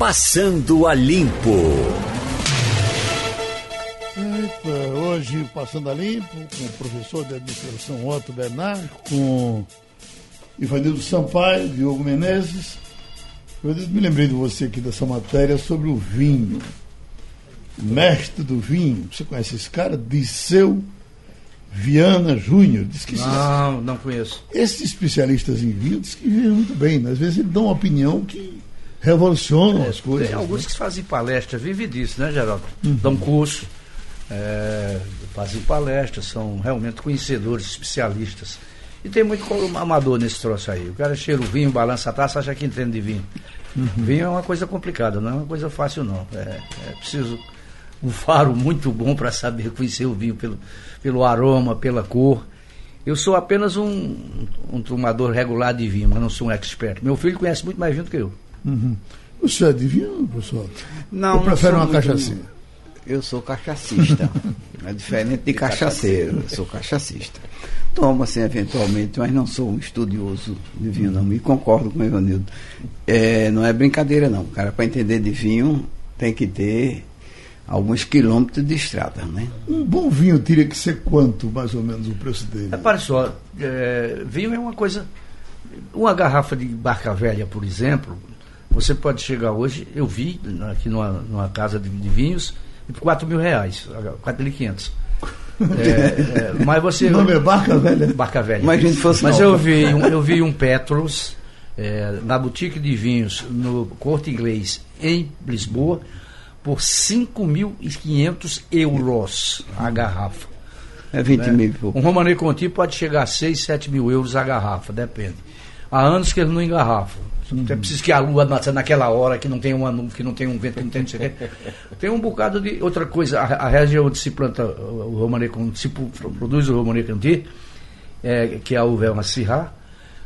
Passando a Limpo. Eita, hoje passando a limpo com o professor de administração Otto Bernard, com Ivanildo Sampaio, Diogo Menezes. Eu me lembrei de você aqui dessa matéria sobre o vinho. Mestre do vinho. Você conhece esse cara? Disseu Viana Júnior. Diz que Não, não conheço. esses especialistas em vinho diz que vivem muito bem. né? Às vezes eles dão uma opinião que revolucionam as coisas. Tem alguns né? que fazem palestra, vive disso, né, Geraldo? Dão curso, é, fazem palestra, são realmente conhecedores, especialistas. E tem muito amador nesse troço aí. O cara cheira o vinho, balança a taça, acha que entende de vinho. Vinho é uma coisa complicada, não é uma coisa fácil, não. É, é preciso um faro muito bom para saber conhecer o vinho pelo, pelo aroma, pela cor. Eu sou apenas um, um tomador regular de vinho, mas não sou um expert. Meu filho conhece muito mais vinho do que eu. Uhum. O senhor é de vinho, professor? Não, Ou não prefere sou uma cachaçinha? Eu sou cachacista. é diferente de cachaceiro. Eu sou cachacista. Tomo assim eventualmente, mas não sou um estudioso de vinho, não. E concordo com o Ivanildo. É, não é brincadeira, não. Cara, para entender de vinho, tem que ter alguns quilômetros de estrada, né? Um bom vinho teria que ser quanto, mais ou menos, o preço dele? Repare só, é, vinho é uma coisa. Uma garrafa de barca velha, por exemplo, você pode chegar hoje, eu vi aqui numa, numa casa de, de vinhos, por 4 mil reais, 4.500. É, é, mas você. O nome é Barca Velha? Barca velha. Mas a gente fosse Mas eu vi, um, eu vi um Petros é, na boutique de vinhos no Corte Inglês em Lisboa por 5.500 euros a garrafa. É 20 né? mil pouco. Um Romanée Conti pode chegar a 6, 7 mil euros a garrafa, depende. Há anos que ele não engarrafa. É preciso que a lua nasça naquela hora, que não tem uma nuvem, que não tem um vento, que não tem não sei. Tem um bocado de outra coisa. A, a região onde se planta o Romanée Conti, se produz o Romanée Conti, é, que é a uva é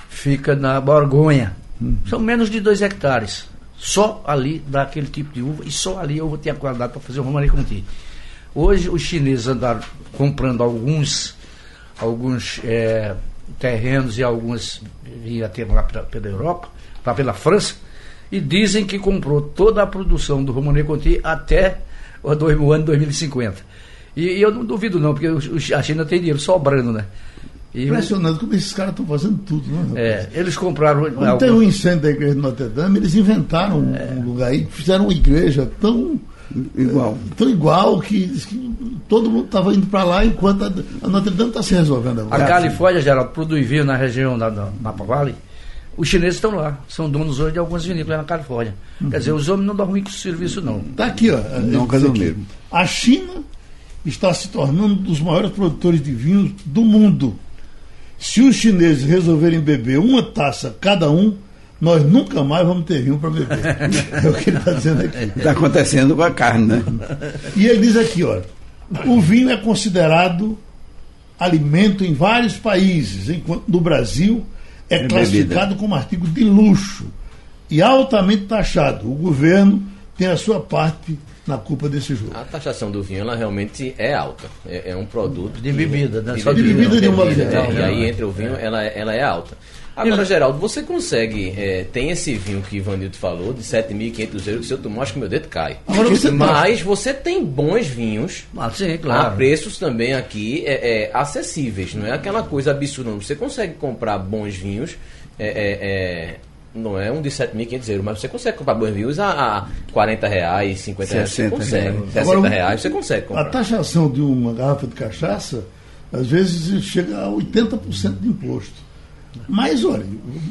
fica na Borgonha. São menos de 2 hectares. Só ali dá aquele tipo de uva e só ali eu vou ter a qualidade para fazer o Romanée Conti. Hoje os chineses andaram comprando alguns, alguns eh, terrenos e algumas via ter lá pra- pela Europa, lá pela França, e dizem que comprou toda a produção do Romanée Conti até o ano 2050. E, e eu não duvido não, porque a China tem dinheiro sobrando, né? E Impressionante como esses caras estão fazendo tudo, né? é, eles compraram Quando tem um incêndio da igreja de Notre Dame, eles inventaram É. um lugar aí, fizeram uma igreja tão Igual. tão igual que, que todo mundo estava indo para lá enquanto a, a Notre Dame está se resolvendo A. Califórnia, Geraldo, produz vinho na região da, da Napa Valley. Os chineses estão lá, são donos hoje de algumas vinícolas na Califórnia. Quer dizer, os homens não dormem com serviço, não. Está aqui, ó. Diz aqui. dormiram. A China está se tornando um dos maiores produtores de vinhos do mundo. Se os chineses resolverem beber uma taça cada um, nós nunca mais vamos ter vinho para beber. é o que ele está dizendo aqui. Está acontecendo com a carne, né? E ele diz aqui, ó, o vinho é considerado alimento em vários países, enquanto no Brasil é, É classificado bebida. como artigo de luxo e altamente taxado. O governo tem a sua parte na culpa desse jogo. A taxação do vinho ela realmente é alta. É, é um produto De bebida, né? Só de bebida de uma bebida, é, E né? aí entre o vinho ela, ela é alta. Agora, Geraldo, você consegue. é, tem esse vinho que Ivanildo falou, de 7.500 euros, que se eu tomar, acho que meu dedo cai. Agora você tá- Mas você tem bons vinhos Ah, sim, a claro. preços também aqui é, é, acessíveis, não é aquela coisa absurda. Não. Você consegue comprar bons vinhos, é, é, é, não é um de 7.500 euros, mas você consegue comprar bons vinhos a, a 40 reais, 50 reais, você 60 consegue. reais. 60 Agora, reais, você consegue A comprar. taxação de uma garrafa de cachaça, às vezes, chega a 80% de imposto. Mas, olha,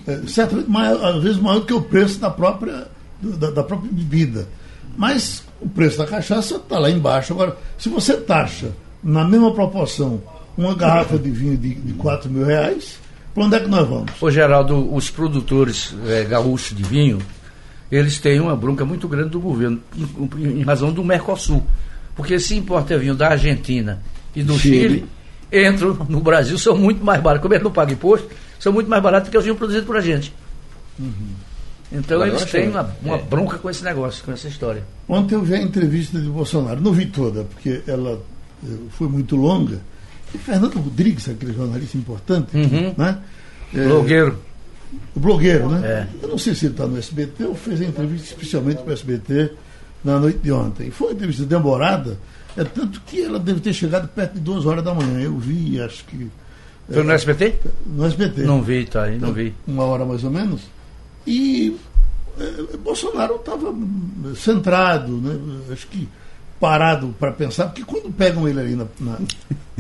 é, certamente, maior, às vezes maior do que o preço da própria, da, da própria bebida. Mas o preço da cachaça está lá embaixo. Agora, se você taxa na mesma proporção uma garrafa de vinho de, de 4 mil reais, para onde é que nós vamos? Ô Geraldo, os produtores eh, gaúchos de vinho, eles têm uma bronca muito grande do governo, em, em razão do Mercosul. Porque se importa vinho da Argentina e do Chile, Chile. entram no Brasil, são muito mais baratos. Como eles não pagam imposto, são muito mais baratos do que os vinhos produzidos por a gente. Então Agora, eles têm uma, uma é. bronca com esse negócio, com essa história. Ontem eu vi a entrevista de Bolsonaro, não vi toda, porque ela eh, foi muito longa. E Fernando Rodrigues, aquele jornalista importante, Uhum. né? Eh, Blogueiro. O blogueiro, né? É. Eu não sei se ele está no SBT ou fez a entrevista especialmente para o SBT na noite de ontem. Foi uma entrevista demorada, é tanto que ela deve ter chegado perto de duas horas da manhã. Eu vi, acho que. Foi no SBT? No SBT. Não vi, tá aí, não vi. Uma hora mais ou menos. E eh, Bolsonaro estava centrado, né? Acho que parado para pensar, porque quando pegam ele ali na, na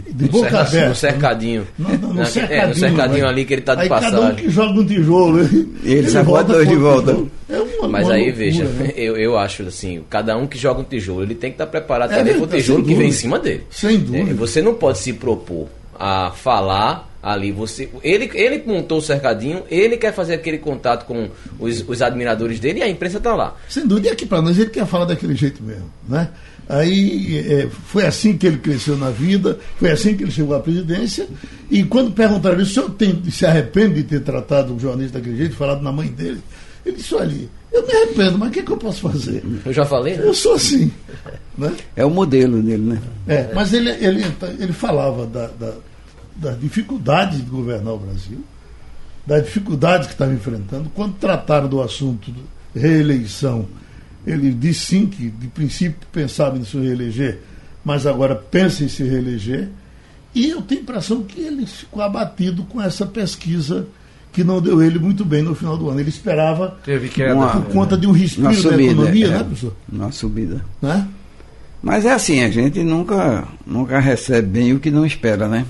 de boca Cerca- aberta. no cercadinho. No, no, no Na- é, cercadinho, no cercadinho né? ali que ele tá de aí Cada um passagem. que joga um tijolo. Ele, Ele dois de volta. É uma, Mas uma aí, loucura, veja, né? eu, eu acho assim, cada um que joga um tijolo, ele tem que estar preparado É também para o tijolo que vem em dúvida. cima dele. Sem dúvida. É, você não pode se propor a falar ali. Você, ele, ele montou o cercadinho, ele quer fazer aquele contato com os, os admiradores dele e a imprensa está lá. Sem dúvida, e aqui para nós ele quer falar daquele jeito mesmo. Né? Aí é, foi assim que ele cresceu na vida, foi assim que ele chegou à presidência. E quando perguntaram ele, o senhor tem, se arrepende de ter tratado o jornalista daquele jeito, falado na mãe dele? Ele disse, olha, eu me arrependo, mas o que, é que eu posso fazer? Eu já falei, né? Eu sou assim. Né? É o modelo dele, né? É, mas ele, ele, ele falava da, da, das dificuldades de governar o Brasil, das dificuldades que estava enfrentando. Quando trataram do assunto de reeleição, ele disse sim que, de princípio, pensava em se reeleger, mas agora pensa em se reeleger. E eu tenho a impressão que ele ficou abatido com essa pesquisa que não deu ele muito bem no final do ano. Ele esperava, Teve queda. Uma- por conta de um respiro da subida. economia, é, né, professor? Uma subida. Né? Mas é assim, a gente nunca, nunca recebe bem o que não espera, né?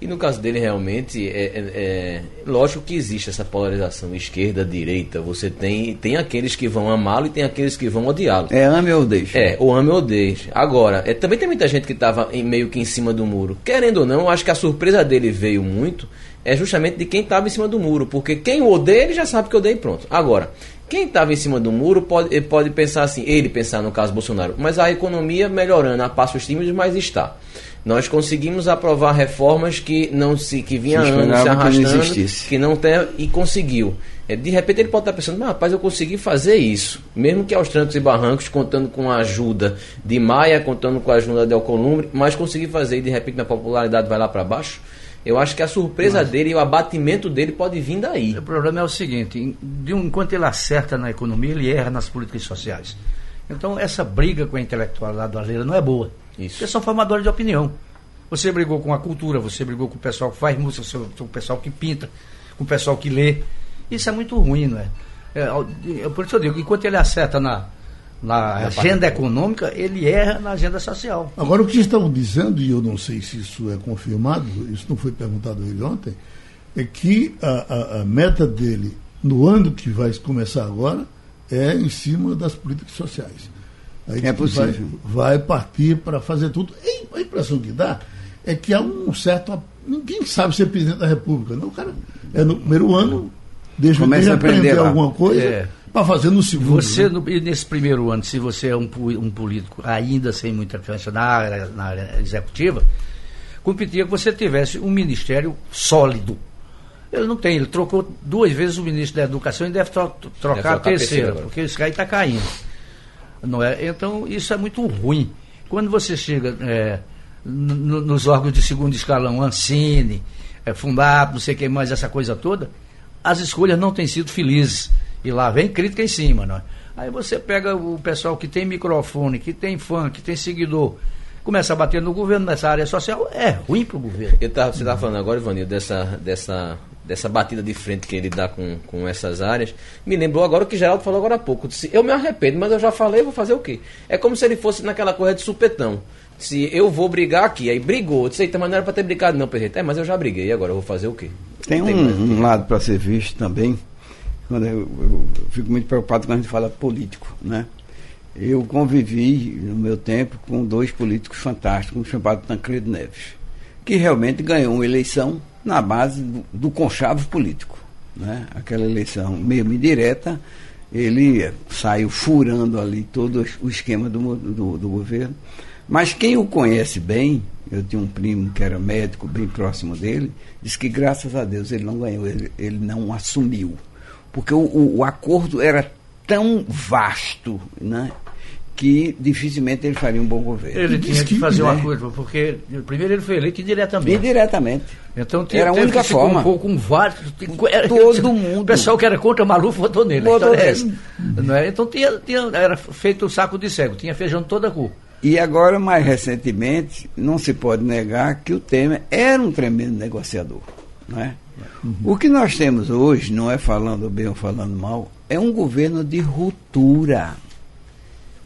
E no caso dele, realmente, é, é- é- lógico que existe essa polarização esquerda-direita. Você tem, tem aqueles que vão amá-lo e tem aqueles que vão odiá-lo. É ame ou deixe. É, ou ame ou deixe. Agora, é, também tem muita gente que estava meio que em cima do muro. Querendo ou não, acho que a surpresa dele veio muito é justamente de quem estava em cima do muro. Porque quem o odeia, ele já sabe que odeia e pronto. Agora, quem estava em cima do muro pode, pode pensar assim, ele pensar no caso Bolsonaro, mas a economia melhorando a passos tímidos, mas está. Nós conseguimos aprovar reformas que não se que vinha Se anos se esperava que não arrastando, que não tem e conseguiu. É, de repente ele pode estar pensando, mas rapaz, eu consegui fazer isso. Mesmo que aos trancos e barrancos, contando com a ajuda de Maia, contando com a ajuda de Alcolumbre, mas consegui fazer e de repente minha popularidade vai lá para baixo. Eu acho que a surpresa dele e o abatimento dele pode vir daí. O problema é o seguinte: de um- enquanto ele acerta na economia, ele erra nas políticas sociais. Então, essa briga com a intelectualidade brasileira não é boa. Isso. Porque são formadores de opinião. Você brigou com a cultura, você brigou com o pessoal que faz música, você- com o pessoal que pinta, com o pessoal que lê. Isso é muito ruim, não é? é é por isso eu digo: enquanto ele acerta na, na agenda econômica, ele erra na agenda social. Agora, o que estão dizendo, e eu não sei se isso é confirmado, isso não foi perguntado a ele ontem, é que a, a- a meta dele no ano que vai começar agora é em cima das políticas sociais. Aí É possível. Vai, vai partir para fazer tudo. E a impressão que dá é que há um certo. Ninguém sabe ser presidente da República. Não, o cara é no primeiro ano, deixa Começa ele a aprender alguma coisa É. para fazer no segundo. Você, né? no- e nesse primeiro ano, se você é um, um político ainda sem muita influência na área, na área executiva, competia que você tivesse um ministério sólido. Ele não tem, ele trocou duas vezes o ministro da Educação e deve tro- trocar trocar a a terceira terceira, agora. porque esse cara está caindo. Não é? Então, isso é muito ruim. Quando você chega é, nos órgãos de segundo escalão, Ancine, é, Fundap, não sei quem mais, essa coisa toda, as escolhas não têm sido felizes. E lá vem crítica em cima, não é? Aí você pega o pessoal que tem microfone, que tem fã, que tem seguidor, começa a bater no governo nessa área social, é ruim para o governo. Eu tava, você estava falando agora, Ivanildo, dessa, dessa, dessa batida de frente que ele dá com, com essas áreas. Me lembrou agora o que Geraldo falou agora há pouco. Disse, eu me arrependo, mas eu já falei, vou fazer o quê? É como se ele fosse naquela corrida de supetão. Se eu vou brigar aqui, aí brigou, disse, eita, mas não era para ter brigado, não, presidente. É, mas eu já briguei, agora eu vou fazer o quê? Tem o quê. um, um lado para ser visto também, quando eu, eu fico muito preocupado quando a gente fala político, né? Eu convivi no meu tempo com dois políticos fantásticos, um chamado Tancredo Neves, que realmente ganhou uma eleição na base do, do conchavo político, né? Aquela eleição meio indireta, ele saiu furando ali todo o esquema do, do, do governo. Mas quem o conhece bem, eu tinha um primo que era médico bem próximo dele, disse que graças a Deus ele não ganhou, ele, ele não assumiu. Porque o, o, o acordo era tão vasto, né? Que dificilmente ele faria um bom governo. Ele tinha que fazer uma né? coisa, porque primeiro ele foi eleito indiretamente. Indiretamente. Então tinha, Era a única forma. compor com vários. era- Todo mundo. O pessoal que era contra Maluf votou nele. Votou história é nele. essa, não é? Então tinha, tinha, era feito o saco de cego, tinha feijão de toda cor. E agora, mais recentemente, não se pode negar que o Temer era um tremendo negociador. Não é? O que nós temos hoje, não é falando bem ou falando mal, é um governo de ruptura.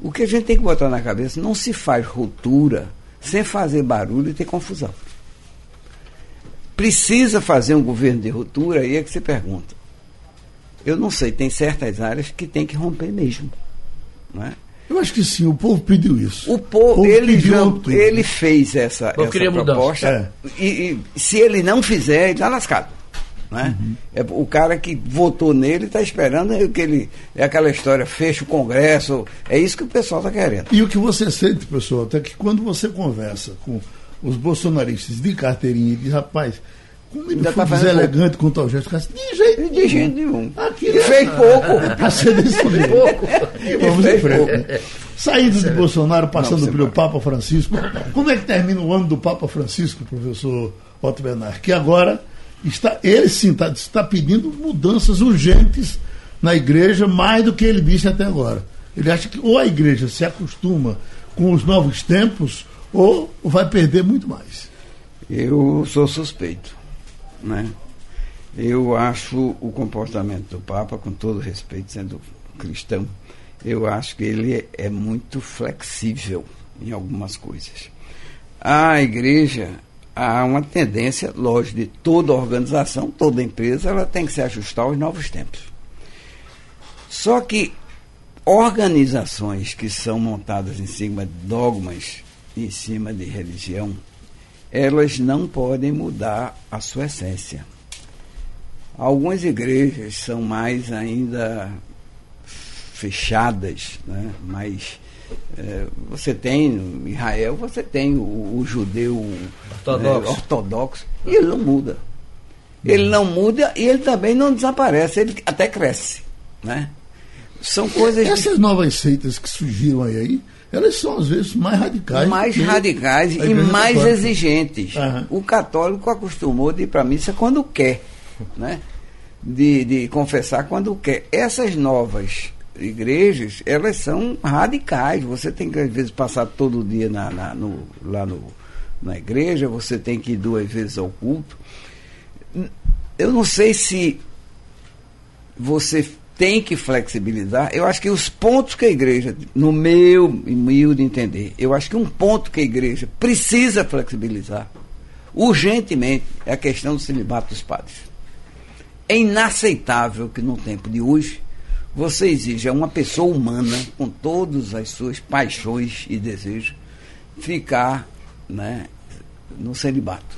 O que a gente tem que botar na cabeça, não se faz ruptura sem fazer barulho e ter confusão. Precisa fazer um governo de ruptura, aí é que se pergunta. Eu não sei, tem certas áreas que tem que romper mesmo. Não é? Eu acho que sim, o povo pediu isso. O povo, povo ele, pediu já- ruptura. ele fez essa, povo essa proposta. E, e se ele não fizer, ele está lascado. Né? Uhum. É, o cara que votou nele está esperando que ele. É aquela história, fecha o Congresso. É isso que o pessoal está querendo. E o que você sente, pessoal, até que quando você conversa com os bolsonaristas de carteirinha e diz, rapaz, como ele Ainda foi tá deselegante contra o gesto, de jeito De jeito nenhum. Aquilo E fez pouco. É pra ser jeito. E vamos em frente. pouco. Saindo de Bolsonaro, passando Vamos pelo. Papa Francisco. Como é que termina o ano do Papa Francisco, professor Otto Bernard? Que agora está, ele sim está, está pedindo mudanças urgentes na igreja, mais do que ele disse até agora. Ele acha que ou a igreja se acostuma com os novos tempos, ou vai perder muito mais. Eu sou suspeito. Né? Eu acho o comportamento do Papa, com todo respeito, sendo cristão, eu acho que ele é muito flexível em algumas coisas. A igreja há uma tendência, lógico, de toda organização, toda empresa, ela tem que se ajustar aos novos tempos. Só que organizações que são montadas em cima de dogmas, em cima de religião, elas não podem mudar a sua essência. Algumas igrejas são mais ainda fechadas, né? eh, você tem em Israel, você tem o, o judeu Ortodoxo. eh, ortodoxo e ele não muda. Ele não muda e ele também não desaparece, ele até cresce. Né? São coisas Essas novas seitas que surgiram aí, aí, elas são às vezes mais radicais. mais radicais e mais Católica. exigentes. Aham. O católico acostumou de ir para a missa quando quer, né? De, de confessar quando quer. Essas novas igrejas, elas são radicais. Você tem que, às vezes, passar todo dia na, na- no- lá no, na igreja, você tem que ir duas vezes ao culto. Eu não sei se você tem que flexibilizar. Eu acho que os pontos que a igreja, no meu humilde entender, eu acho que um ponto que a igreja precisa flexibilizar, urgentemente, é a questão do celibato dos padres. É inaceitável que no tempo de hoje você exija a uma pessoa humana, com todas as suas paixões e desejos, ficar né, no celibato.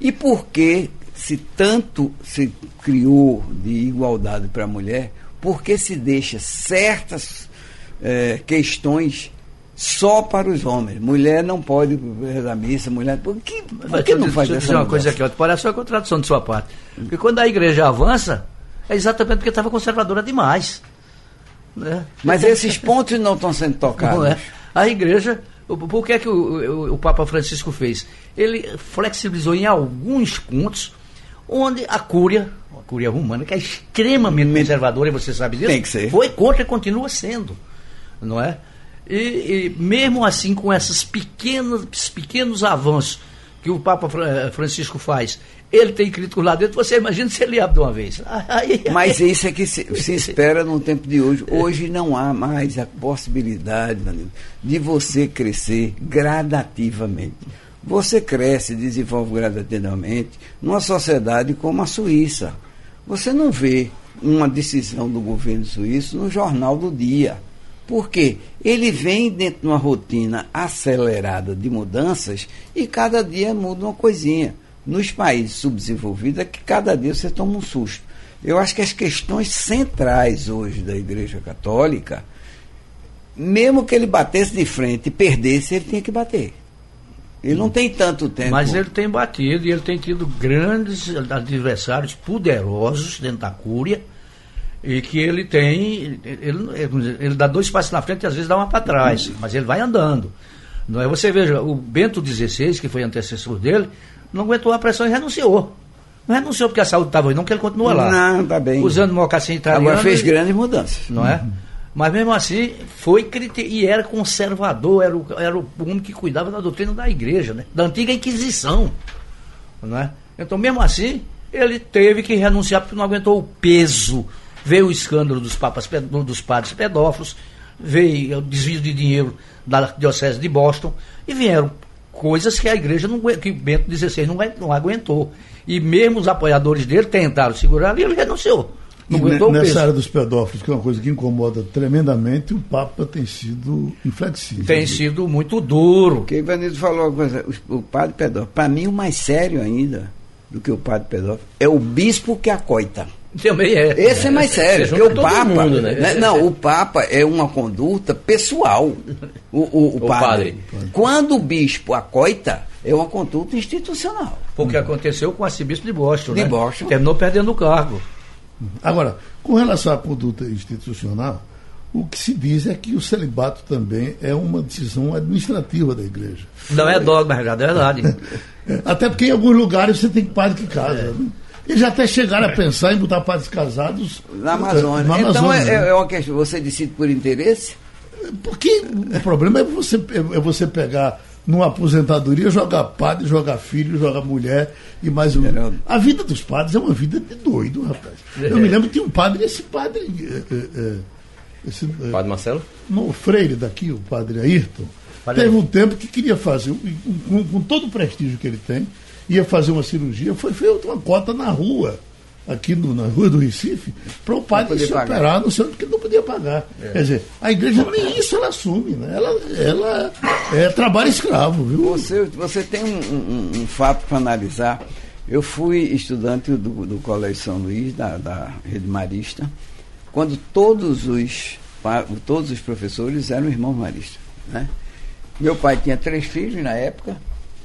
E por que se tanto se criou de igualdade para a mulher, por que se deixa certas eh, questões só para os homens? Mulher não pode rezar missa, mulher. Por que, por que não faz deixa essa uma mudança? coisa aqui, ó, parece uma contradição de sua parte. Porque quando a igreja avança, é exatamente porque estava conservadora demais. Né? Mas esses pontos não estão sendo tocados. Não é? A igreja, por que é que o, o- o Papa Francisco fez? Ele flexibilizou em alguns pontos onde a cúria, a cúria romana, que é extremamente conservadora, e você sabe disso, Tem que ser. foi contra e continua sendo. Não é? E, e mesmo assim, com esses pequenos, pequenos avanços que o Papa eh, Francisco faz, ele tem críticos lá dentro, você imagina se ele abre de uma vez. Aí- Mas isso é que se, se espera no tempo de hoje. Hoje não há mais a possibilidade, de você crescer gradativamente. Você cresce, desenvolve gradativamente numa sociedade como a Suíça. Você não vê uma decisão do governo suíço no jornal do dia. Por quê? Ele vem dentro de uma rotina acelerada de mudanças e cada dia muda uma coisinha. Nos países subdesenvolvidos é que cada dia você toma um susto. Eu acho que as questões centrais hoje da Igreja Católica, mesmo que ele batesse de frente e perdesse, ele tinha que bater. Ele não tem tanto tempo. Mas ele tem batido e ele tem tido grandes adversários poderosos dentro da Cúria. E que ele tem. Ele, ele, dá dois passos na frente e às vezes dá uma para trás, mas ele vai andando. Não é? Você veja, o Bento XVI, que foi antecessor dele, não aguentou a pressão e renunciou. Não renunciou porque a saúde estava ruim, não que ele continua lá. Não, tá bem. Usando mocassim italiano. Agora fez grandes mudanças. não é? Mas mesmo assim, foi e era conservador, era o, era o homem que cuidava da doutrina da igreja, né? da antiga Inquisição. Não é? Então, mesmo assim, ele teve que renunciar porque não aguentou o peso. Veio o escândalo dos, papas, dos padres pedófilos, veio o desvio de dinheiro da Diocese de Boston, e vieram coisas que a igreja, não, que Bento XVI não, não aguentou. E mesmo os apoiadores dele tentaram segurar ali, ele renunciou. Não E aguentou o nessa peso. área dos pedófilos, que é uma coisa que incomoda tremendamente, o Papa tem sido inflexível. Tem sido muito duro. Porque o Ivanildo falou uma coisa, o, o padre pedófilo, para mim o mais sério ainda do que o padre pedófilo é o bispo que acoita. Também é. Esse é mais sério, porque o Papa. mundo, né? né? Não, o Papa é uma conduta pessoal. O, o, o O padre. padre. Quando o bispo acoita, é uma conduta institucional. Foi o que aconteceu com o arcebispo de Boston. De né? Boston. Terminou perdendo o cargo. Agora, com relação à conduta institucional, o que se diz é que o celibato também é uma decisão administrativa da igreja. Não é dogma, é verdade. É, Até porque em alguns lugares você tem padre que casa. né? Eles até chegaram a pensar em botar padres casados Na Amazônia. na então Amazônia, é, né? é uma questão, você decide por interesse? Porque o problema é você, é você pegar numa aposentadoria, jogar padre, jogar filho, jogar mulher e mais um. A vida dos padres é uma vida de doido, rapaz. Eu me lembro que tinha um padre, esse padre. eh, eh, esse, Padre Marcelo? no Freire daqui, o padre Ayrton, Padre teve um tempo que queria fazer, com, com todo o prestígio que ele tem, ia fazer uma cirurgia, foi feita uma cota na rua, aqui no- na rua do Recife, para o padre se pagar. operar, onde, porque ele não podia pagar. Quer dizer, a igreja nem isso ela assume, né? Ela, ela é trabalho escravo, viu? Você, você tem um, um- um fato para analisar. Eu fui estudante do, do Colégio São Luís, da, da Rede Marista, quando todos os, todos os professores eram irmãos maristas. Né? Meu pai tinha três filhos na época,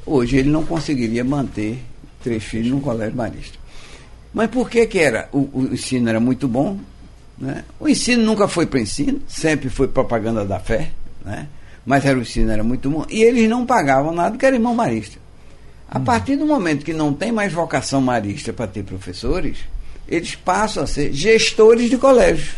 hoje ele não conseguiria manter três filhos num colégio marista. Mas por que que era? O, o ensino era muito bom, né? O ensino nunca foi para ensino, sempre foi propaganda da fé, né? Mas era o ensino era muito bom e eles não pagavam nada porque era irmão marista. A partir do momento que não tem mais vocação marista para ter professores, eles passam a ser gestores de colégios.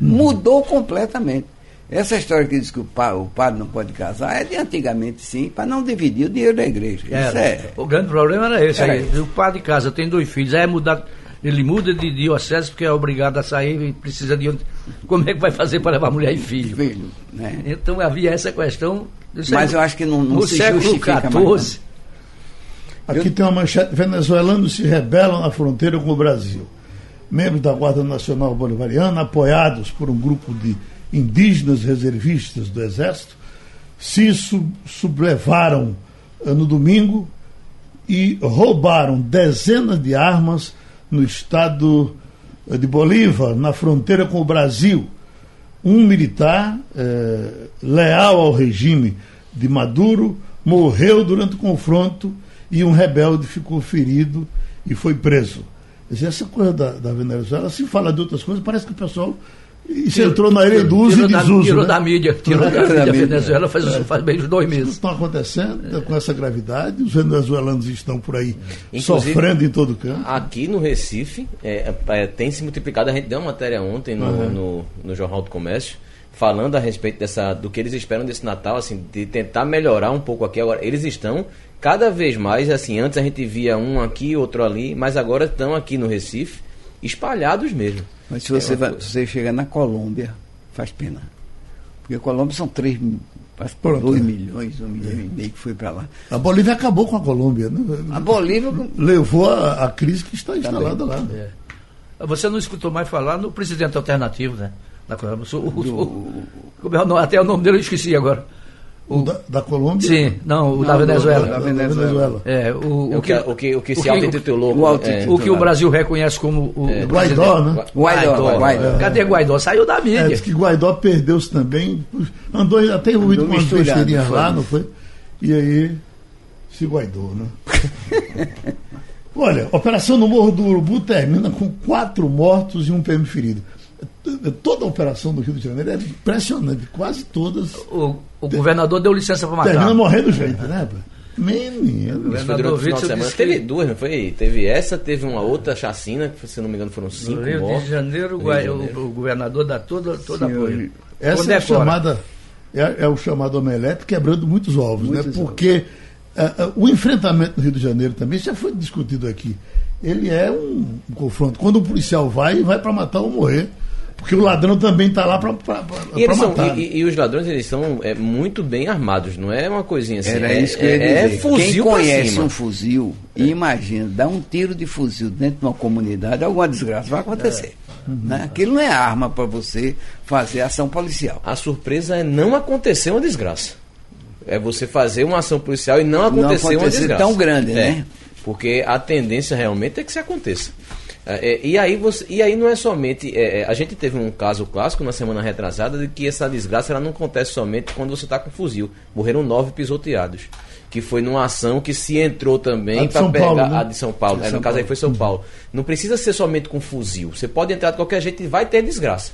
Mudou completamente. Essa história que diz que o, pa- o padre não pode casar é de antigamente sim, para não dividir o dinheiro da igreja. Isso Era. é. O grande problema era esse. Era aí. O padre casa tem dois filhos, aí é mudar, ele muda de diocese porque é obrigado a sair e precisa de onde. Como é que vai fazer para levar mulher e filho? Filho, né? Então havia essa questão. Mas eu acho que não, não no se século justifica mais. Aqui tem uma manchete: venezuelanos se rebelam na fronteira com o Brasil. Membros da Guarda Nacional Bolivariana, apoiados por um grupo de indígenas reservistas do Exército, se sub- sublevaram eh, no domingo e roubaram dezenas de armas no estado eh, de Bolívar, na fronteira com o Brasil. Um militar eh, leal ao regime de Maduro morreu durante o confronto e um rebelde ficou ferido e foi preso. Essa coisa da, da Venezuela, se fala de outras coisas, parece que o pessoal isso entrou na tirou e da, desuso. tirou né? da mídia, tirou da da mídia. A. Venezuela faz, faz bem uns dois Isso meses. está acontecendo com essa gravidade, os venezuelanos estão por aí Inclusive- sofrendo em todo canto. Aqui no Recife, é, é, tem se multiplicado. A gente deu uma matéria ontem no, Uhum. no, no Jornal do Comércio, falando a respeito dessa, do que eles esperam desse Natal, assim, de tentar melhorar um pouco aqui. Agora, eles estão cada vez mais, assim, antes a gente via um aqui, outro ali, mas agora estão aqui no Recife, espalhados mesmo. Mas se você, É vai, se você chegar na Colômbia, faz pena. Porque a Colômbia são 3, quase Pronto. 2 milhões, 1 milhão e meio que foi para lá. A Bolívia acabou com a Colômbia, né? A Bolívia, levou a, a crise que está instalada lá. É. Você não escutou mais falar no presidente alternativo, né? Da Colômbia. O- o- o- como é o nome- até o nome dele eu esqueci agora. O da, da Colômbia? Sim, não, o Não, da do- Venezuela. da Venezuela. É, o, O que, o que, o que se o que- auto-intitulou. o auto- é, o que o Brasil reconhece como o, É. o Guaidó, né? Guaidó, Guaidó. Cadê Guaidó? Saiu da É, mídia. diz que Guaidó perdeu-se também. Andou até ruído com umas besteirinhas foi. lá, não foi? E aí se Guaidó, né? Olha, a operação no Morro do Urubu termina com quatro mortos e um PM ferido. Toda a operação do Rio de Janeiro é impressionante, quase todas. O, o governador deu licença para matar. Termina morrendo gente, né? Menino. O final de semana. Teve duas, não foi? Teve essa, teve uma outra chacina, que se não me engano foram cinco no Rio mortos. De Janeiro, Rio de Janeiro. O, o, governador dá toda, toda Sim, apoio. Essa é, a chamada, é, é, o chamado omelete quebrando muitos ovos, muitos né? Porque uh, uh, o enfrentamento no Rio de Janeiro também já foi discutido aqui. Ele é um, um confronto. Quando o policial vai, vai para matar ou morrer. Porque o ladrão também está lá para e, matar. São, e, e, os ladrões eles são é, muito bem armados, não é uma coisinha assim. Era é, isso que eu ia é, dizer. é fuzil Quem conhece cima. um fuzil e imagina, dar um tiro de fuzil dentro de uma comunidade, alguma desgraça vai acontecer. Uhum. Né? Aquilo não é arma para você fazer ação policial. A surpresa é não acontecer uma desgraça. É você fazer uma ação policial e não acontecer, não acontecer uma desgraça. tão grande, né? Porque a tendência realmente é que se aconteça. É, e, aí você, e aí não é somente. É, a gente teve um caso clássico na semana retrasada de que essa desgraça ela não acontece somente quando você está com fuzil. Morreram nove pisoteados. Que foi numa ação que se entrou também para pegar Paulo, né? a de São Paulo. É, no São caso Paulo. aí foi São Paulo. Não precisa ser somente com fuzil. Você pode entrar de qualquer jeito e vai ter desgraça.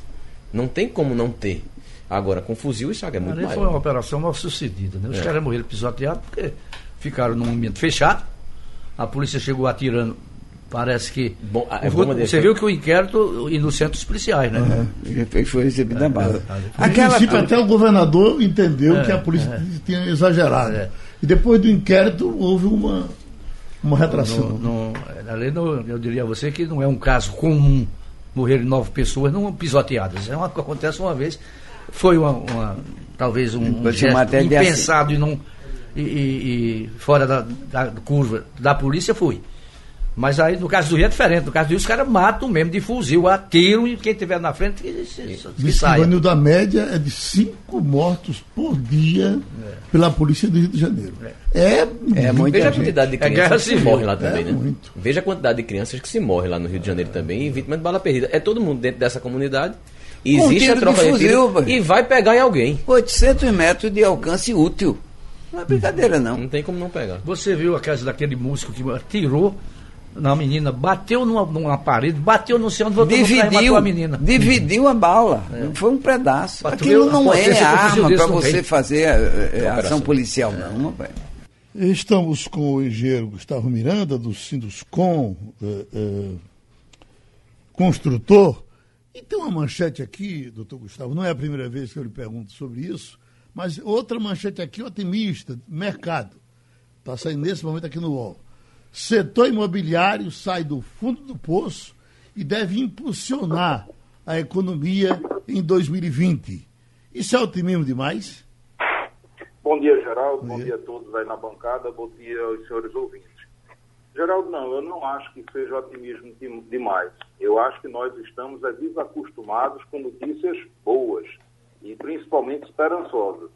Não tem como não ter. Agora, com fuzil, isso é muito maior. foi uma operação mal sucedida. Né? Os é. caras morreram pisoteados porque ficaram num ambiente fechado. A polícia chegou atirando Parece que. Bom, é você viu que o inquérito inocente os policiais, né? Uhum. Foi recebido na bala. É, Aquela princípio, até o governador entendeu é, que a polícia é. tinha exagerado. É. E depois do inquérito houve uma, uma retração. No, no, além do, eu diria a você que não é um caso comum morrer nove pessoas não pisoteadas. É uma que acontece uma vez. Foi uma, uma talvez um, um gesto impensado e não. E, e, e fora da, da curva da polícia foi. Mas aí no caso do Rio é diferente. No caso do Rio, os caras matam mesmo de fuzil, atiram e quem estiver na frente que, que, saia. O da média é de cinco mortos por dia é. pela polícia do Rio de Janeiro. É, é, é muita Veja gente. a quantidade de é crianças é que se morrem lá também, é né? Muito. Veja a quantidade de crianças que se morrem lá no Rio de Janeiro também e vítimas de bala perdida. É todo mundo dentro dessa comunidade. Existe um a troca de, fuzil, de tiro e vai pegar em alguém. 800 metros de alcance útil. Não é brincadeira, não. Não tem como não pegar. Você viu a casa daquele músico que atirou na menina, bateu numa, numa parede, bateu no céu, voltou dividiu, a menina. Dividiu a bala. É. Foi um pedaço. Aquilo não é arma para você fazer é, ação policial, é. não, rapaz. Estamos com o engenheiro Gustavo Miranda, do Sinduscom, é, é, construtor. E tem uma manchete aqui, doutor Gustavo, não é a primeira vez que eu lhe pergunto sobre isso, mas outra manchete aqui otimista, mercado. Está saindo nesse momento aqui no UOL. Setor imobiliário sai do fundo do poço e deve impulsionar a economia em 2020. Isso é otimismo demais? Bom dia, Geraldo. Bom, Bom dia. a todos aí na bancada. Bom dia aos senhores ouvintes. Geraldo, não, eu não acho que seja otimismo demais. Eu acho que nós estamos é, desacostumados com notícias boas e principalmente esperançosas.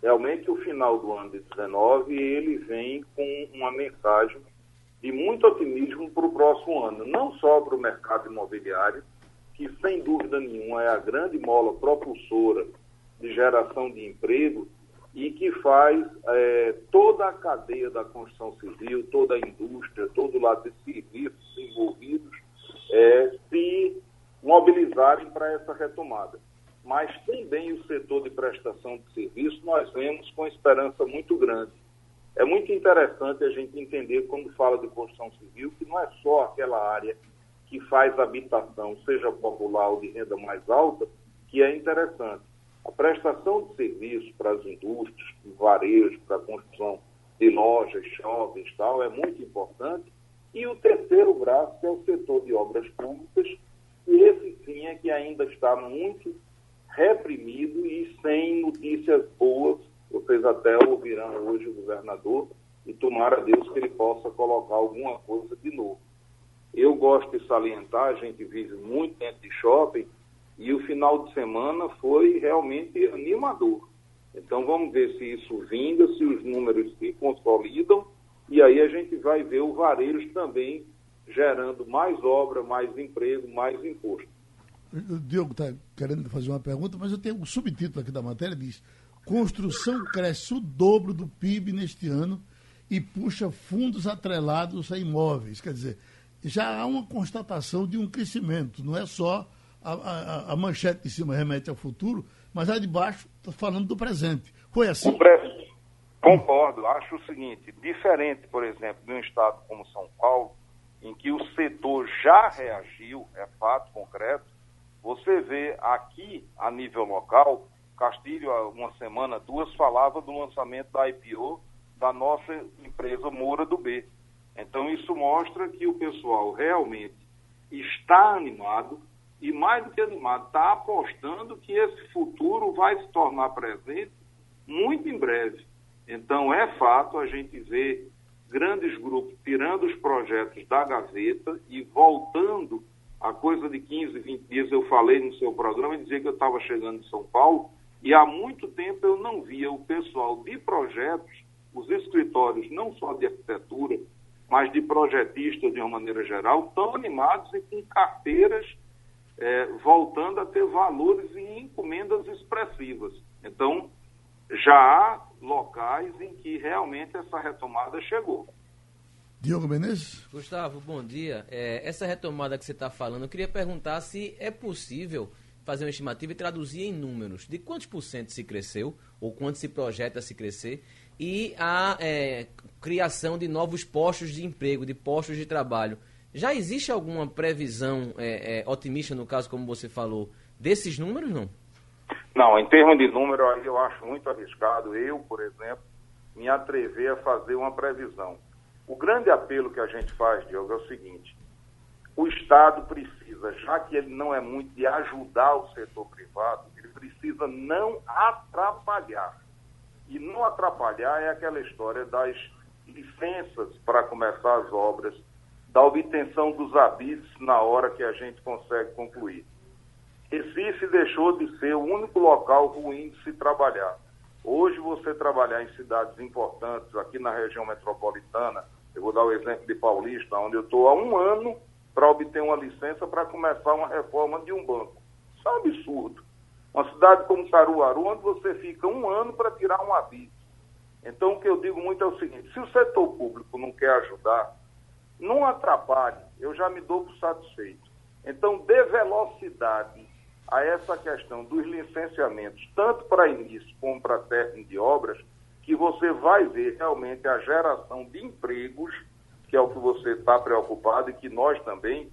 Realmente, o final do ano de 2019, ele vem com uma mensagem de muito otimismo para o próximo ano, não só para o mercado imobiliário, que sem dúvida nenhuma é a grande mola propulsora de geração de emprego e que faz é, toda a cadeia da construção civil, toda a indústria, todo o lado de serviços envolvidos é, se mobilizarem para essa retomada. Mas também o setor de prestação de serviço nós vemos com esperança muito grande é muito interessante a gente entender, quando fala de construção civil, que não é só aquela área que faz habitação, seja popular ou de renda mais alta, que é interessante. A prestação de serviços para as indústrias, varejo, para a construção de lojas, shoppings e tal, é muito importante. E o terceiro braço, é o setor de obras públicas, e esse sim é que ainda está muito reprimido e sem notícias boas vocês até ouvirão hoje o governador e tomara Deus que ele possa colocar alguma coisa de novo. Eu gosto de salientar, a gente vive muito dentro de shopping e o final de semana foi realmente animador. Então vamos ver se isso vinga, se os números se consolidam e aí a gente vai ver o varejo também gerando mais obra, mais emprego, mais imposto. O Diogo está querendo fazer uma pergunta, mas eu tenho um subtítulo aqui da matéria, diz Construção cresce o dobro do PIB neste ano e puxa fundos atrelados a imóveis. Quer dizer, já há uma constatação de um crescimento, não é só a, a, a manchete de cima remete ao futuro, mas a de baixo está falando do presente. Foi assim? Concordo. Acho o seguinte, diferente, por exemplo, de um estado como São Paulo, em que o setor já reagiu, é fato concreto, você vê aqui, a nível local, Castilho, há uma semana, duas, falava do lançamento da IPO da nossa empresa Moura do B. Então, isso mostra que o pessoal realmente está animado e, mais do que animado, está apostando que esse futuro vai se tornar presente muito em breve. Então, é fato a gente ver grandes grupos tirando os projetos da gaveta e voltando a coisa de 15, 20 dias. Eu falei no seu programa e dizia que eu estava chegando em São Paulo e há muito tempo eu não via o pessoal de projetos, os escritórios, não só de arquitetura, mas de projetistas de uma maneira geral, tão animados e com carteiras é, voltando a ter valores e encomendas expressivas. Então, já há locais em que realmente essa retomada chegou. Diogo Menezes? Gustavo, bom dia. É, essa retomada que você está falando, eu queria perguntar se é possível fazer uma estimativa e traduzir em números de quantos por cento se cresceu, ou quanto se projeta se crescer, e a é, criação de novos postos de emprego, de postos de trabalho. Já existe alguma previsão é, é, otimista, no caso, como você falou, desses números, não? Não, em termos de número, eu acho muito arriscado. Eu, por exemplo, me atrever a fazer uma previsão. O grande apelo que a gente faz, Diogo, é o seguinte: o Estado precisa, já que ele não é muito de ajudar o setor privado, ele precisa não atrapalhar. E não atrapalhar é aquela história das licenças para começar as obras, da obtenção dos habites na hora que a gente consegue concluir. Recife deixou de ser o único local ruim de se trabalhar. Hoje, você trabalhar em cidades importantes, aqui na região metropolitana, eu vou dar o exemplo de Paulista, onde eu estou há um ano para obter uma licença para começar uma reforma de um banco. Isso é um absurdo. Uma cidade como Caruaru, onde você fica um ano para tirar um habite. Então, o que eu digo muito é o seguinte: se o setor público não quer ajudar, não atrapalhe, eu já me dou por satisfeito. Então, dê velocidade a essa questão dos licenciamentos, tanto para início como para término de obras, que você vai ver realmente a geração de empregos, que é o que você está preocupado e que nós também.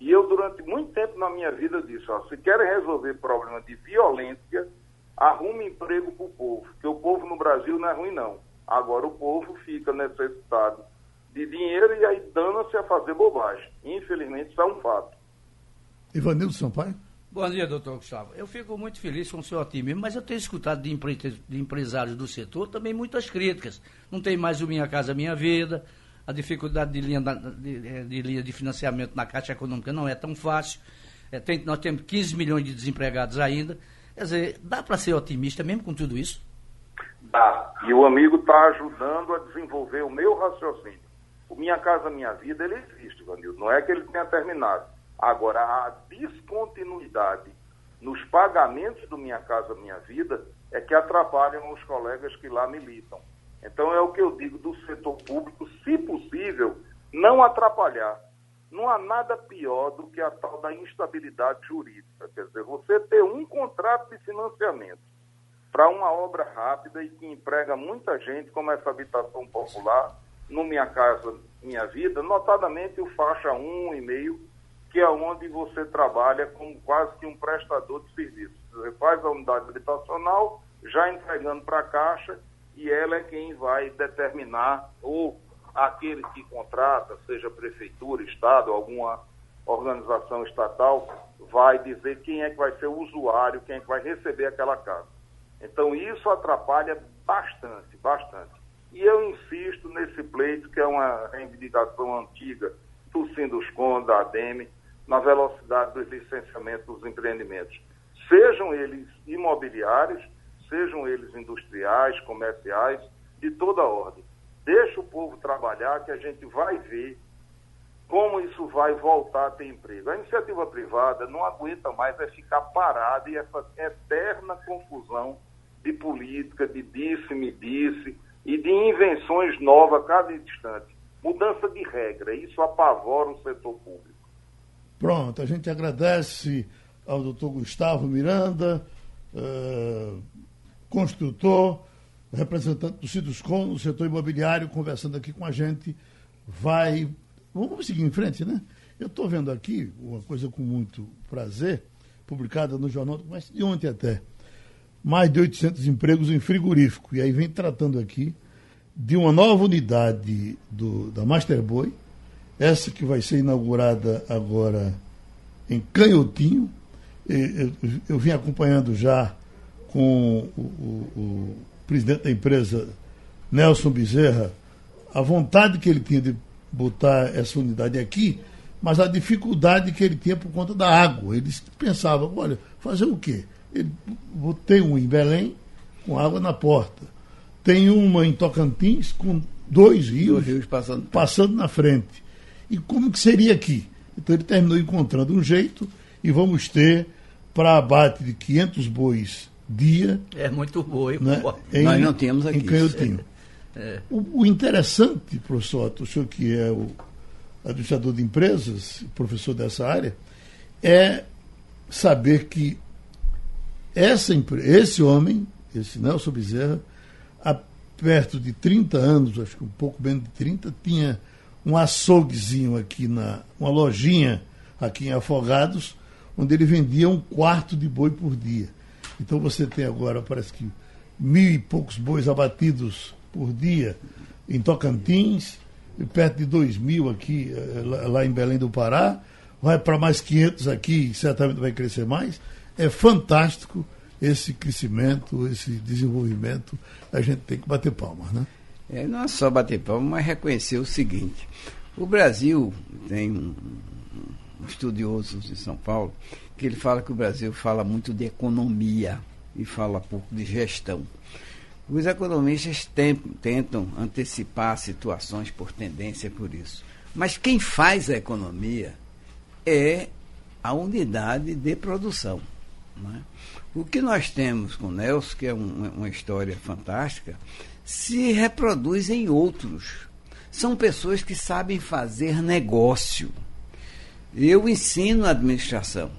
E eu, durante muito tempo na minha vida, disse: ó, se querem resolver problema de violência, arrume emprego para o povo, porque o povo no Brasil não é ruim, não. Agora o povo fica necessitado de dinheiro e aí dando-se a fazer bobagem. Infelizmente, isso é um fato. Ivanildo Sampaio? Bom dia, doutor Gustavo. Eu fico muito feliz com o seu otimismo, mas eu tenho escutado de, empre... de, empresários do setor também muitas críticas. Não tem mais o Minha Casa Minha Vida, a dificuldade de linha, de, de linha de financiamento na Caixa Econômica não é tão fácil. É, tem, nós temos 15 milhões de desempregados ainda. Quer dizer, dá para ser otimista mesmo com tudo isso? Dá. E o amigo está ajudando a desenvolver o meu raciocínio. O Minha Casa Minha Vida, ele existe, Vanildo. Não é que ele tenha terminado Agora, a descontinuidade nos pagamentos do Minha Casa Minha Vida é que atrapalham os colegas que lá militam. Então, é o que eu digo do setor público, se possível, não atrapalhar. Não há nada pior do que a tal da instabilidade jurídica. Quer dizer, você ter um contrato de financiamento para uma obra rápida e que emprega muita gente, como essa habitação popular, no Minha Casa Minha Vida, notadamente o faixa 1,5 que é onde você trabalha como quase que um prestador de serviço. Você faz a unidade habitacional, já entregando para a Caixa, e ela é quem vai determinar, ou aquele que contrata, seja prefeitura, Estado, alguma organização estatal, vai dizer quem é que vai ser o usuário, quem é que vai receber aquela casa. Então isso atrapalha bastante, bastante. E eu insisto nesse pleito, que é uma reivindicação antiga do Sinduscon, da ADEME, na velocidade dos licenciamentos dos empreendimentos, sejam eles imobiliários, sejam eles industriais, comerciais, de toda ordem. Deixa o povo trabalhar que a gente vai ver como isso vai voltar a ter emprego. A iniciativa privada não aguenta mais é ficar parada e essa eterna confusão de política, de disse-me disse, e de invenções novas a cada instante. Mudança de regra, isso apavora o setor público. Pronto, a gente agradece ao doutor Gustavo Miranda, uh, construtor, representante do Ciduscom, no setor imobiliário, conversando aqui com a gente. Vai. Vamos seguir em frente, né? Eu estou vendo aqui uma coisa com muito prazer, publicada no Jornal Comércio, de ontem até. Mais de 800 empregos em frigorífico. E aí vem tratando aqui de uma nova unidade do, da Masterboy, essa que vai ser inaugurada agora em Canhotinho. Eu, eu vim acompanhando já com o, o, o, presidente da empresa, Nelson Bezerra, a vontade que ele tinha de botar essa unidade aqui, mas a dificuldade que ele tinha por conta da água. Ele pensava, olha, fazer o quê? Ele, tem um em Belém com água na porta. Tem uma em Tocantins com dois rios, dois rios passando, passando na frente. E como que seria aqui? Então ele terminou encontrando um jeito e vamos ter para abate de 500 bois dia. É muito boi. Né? Em, Nós não temos aqui. Em Canhotinho. É. O, o, interessante, professor, o senhor que é o administrador de empresas, professor dessa área, é saber que essa, esse homem, esse Nelson Bezerra, há perto de 30 anos, acho que um pouco menos de 30, tinha um açouguezinho aqui na. uma lojinha aqui em Afogados, onde ele vendia um quarto de boi por dia. Então você tem agora, parece que mil e poucos bois abatidos por dia em Tocantins, perto de dois mil aqui, eh, lá em Belém do Pará, vai para mais 500 aqui, certamente vai crescer mais. É fantástico esse crescimento, esse desenvolvimento. A gente tem que bater palmas, né? É, não é só bater palmas, mas reconhecer o seguinte: o Brasil tem um estudioso de São Paulo que ele fala que o Brasil fala muito de economia e fala pouco de gestão. Os economistas tentam antecipar situações por tendência por isso. Mas quem faz a economia é a unidade de produção. É? O que nós temos com Nelson, que é um, uma história fantástica, se reproduz em outros. São pessoas que sabem fazer negócio. Eu ensino administração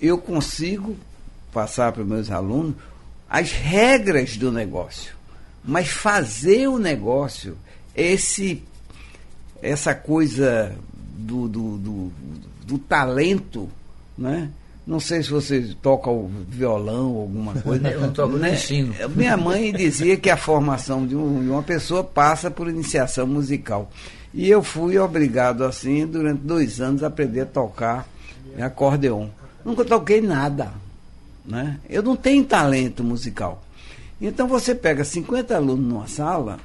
eu consigo passar para os meus alunos as regras do negócio. Mas fazer o negócio, esse, essa coisa do, do, do, do talento, né? Não sei se você toca o violão ou alguma coisa. Eu não toco né? ensino. Minha mãe dizia que a formação de, um, de, uma pessoa passa por iniciação musical. E eu fui obrigado, assim, durante dois anos, a aprender a tocar acordeon. Nunca toquei nada. Né? Eu não tenho talento musical. Então você pega 50 alunos numa sala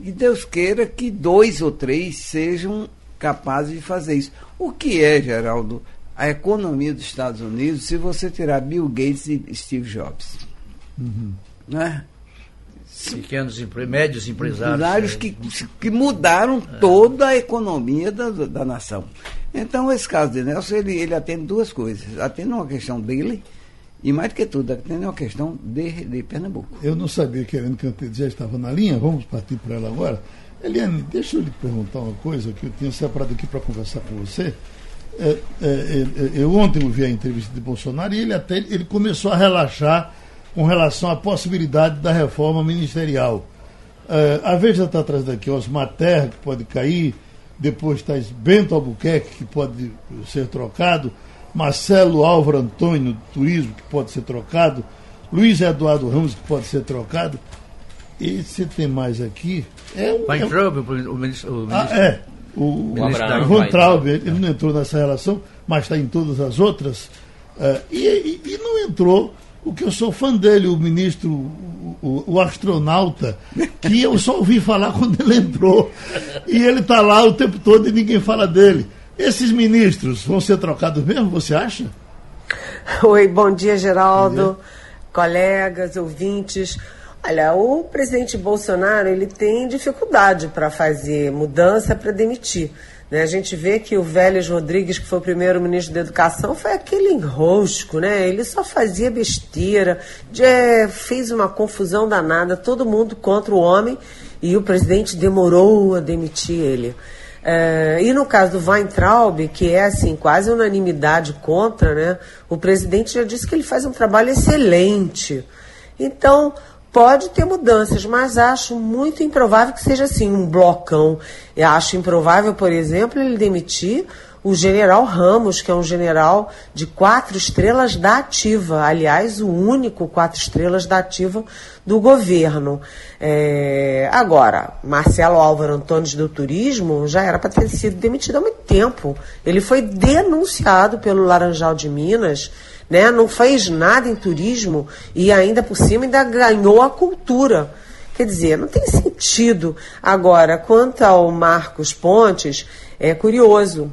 e Deus queira que dois ou três sejam capazes de fazer isso. O que é, Geraldo, a economia dos Estados Unidos se você tirar Bill Gates e Steve Jobs? Uhum. Né? Pequenos médios empresários. Empresários que, que mudaram é. toda a economia da, da nação. Então, esse caso de Nelson, ele, ele atende duas coisas. Atende uma questão dele e, mais do que tudo, atende uma questão de, de Pernambuco. Eu não sabia que a Eliane Canteiro já estava na linha, vamos partir para ela agora. Eliane, deixa eu lhe perguntar uma coisa que eu tinha separado aqui para conversar com você. É, é, é, eu ontem ouvi a entrevista de Bolsonaro e ele até ele começou a relaxar com relação à possibilidade da reforma ministerial. É, a Veja está atrás daqui, Osmar Terra, que pode cair, depois está Bento Albuquerque, que pode ser trocado, Marcelo Álvaro Antônio, Turismo, que pode ser trocado, Luiz Eduardo Ramos, que pode ser trocado. E você tem mais aqui. É, Vai é, o ministro. O ah, é. O, o, Van Traub, ele não entrou nessa relação, mas está em todas as outras. Uh, e, e, e não entrou o que eu sou fã dele, o ministro, o, o, astronauta, que eu só ouvi falar quando ele entrou. E ele está lá o tempo todo e ninguém fala dele. Esses ministros vão ser trocados mesmo, você acha? Oi, bom dia, Geraldo, bom dia. colegas, ouvintes. Olha, o presidente Bolsonaro ele tem dificuldade para fazer mudança, para demitir. Né? A gente vê que o Vélez Rodrigues, que foi o primeiro ministro da Educação, foi aquele enrosco, né? Ele só fazia besteira, de, é, fez uma confusão danada, todo mundo contra o homem, e o presidente demorou a demitir ele. É, e no caso do Weintraub, que é assim, quase unanimidade contra, né? O presidente já disse que ele faz um trabalho excelente. Então, Pode ter mudanças, mas acho muito improvável que seja assim, um blocão. Eu acho improvável, por exemplo, ele demitir o general Ramos, que é um general de quatro estrelas da ativa, aliás, o único quatro estrelas da ativa do governo. É... Agora, Marcelo Álvaro Antônio do Turismo já era para ter sido demitido há muito tempo. Ele foi denunciado pelo Laranjal de Minas né? Não fez nada em turismo e ainda por cima ainda ganhou a cultura. Quer dizer, não tem sentido. Agora, quanto ao Marcos Pontes, é curioso.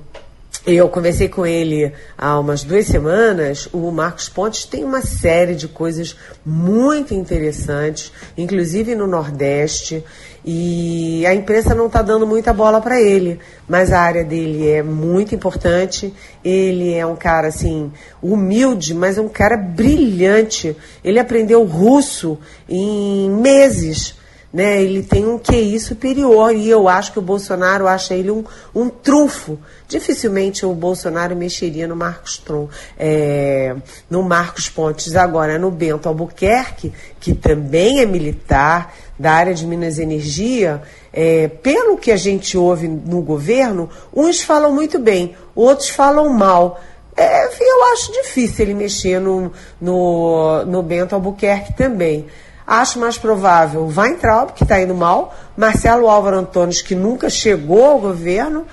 Eu conversei com ele há umas duas semanas. O Marcos Pontes tem uma série de coisas muito interessantes, inclusive no Nordeste. E a imprensa não está dando muita bola para ele, mas a área dele é muito importante. Ele é um cara assim humilde, mas é um cara brilhante. Ele aprendeu russo em meses. Né? Ele tem um QI superior e eu acho que o Bolsonaro acha ele um, um trunfo. Dificilmente o Bolsonaro mexeria no Marcos Tron, é, no Marcos Pontes. Agora, no Bento Albuquerque, que também é militar, da área de Minas e Energia, é, pelo que a gente ouve no governo, uns falam muito bem, outros falam mal. É, eu acho difícil ele mexer no, no, no Bento Albuquerque também. Acho mais provável Weintraub, que está indo mal, Marcelo Álvaro Antônio, que nunca chegou ao governo,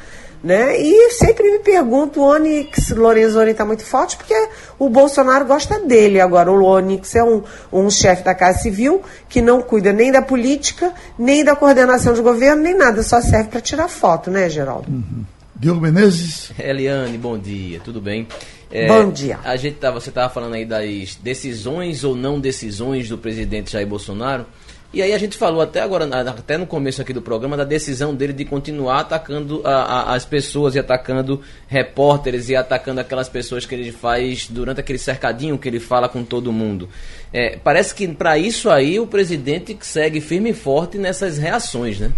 né? E sempre me pergunto, o Onyx Lorenzoni está muito forte, porque o Bolsonaro gosta dele. Agora, o Onyx é um, um chefe da Casa Civil que não cuida nem da política, nem da coordenação de governo, nem nada, só serve para tirar foto, né, Geraldo? Uhum. Diogo Menezes. Eliane, bom dia, tudo bem? É, bom dia. A gente tá, você estava falando aí das decisões ou não decisões do presidente Jair Bolsonaro. E aí a gente falou até agora, até no começo aqui do programa, da decisão dele de continuar atacando a, a, as pessoas e atacando repórteres e atacando aquelas pessoas que ele faz durante aquele cercadinho que ele fala com todo mundo. É, parece que para isso aí o presidente segue firme e forte nessas reações, né?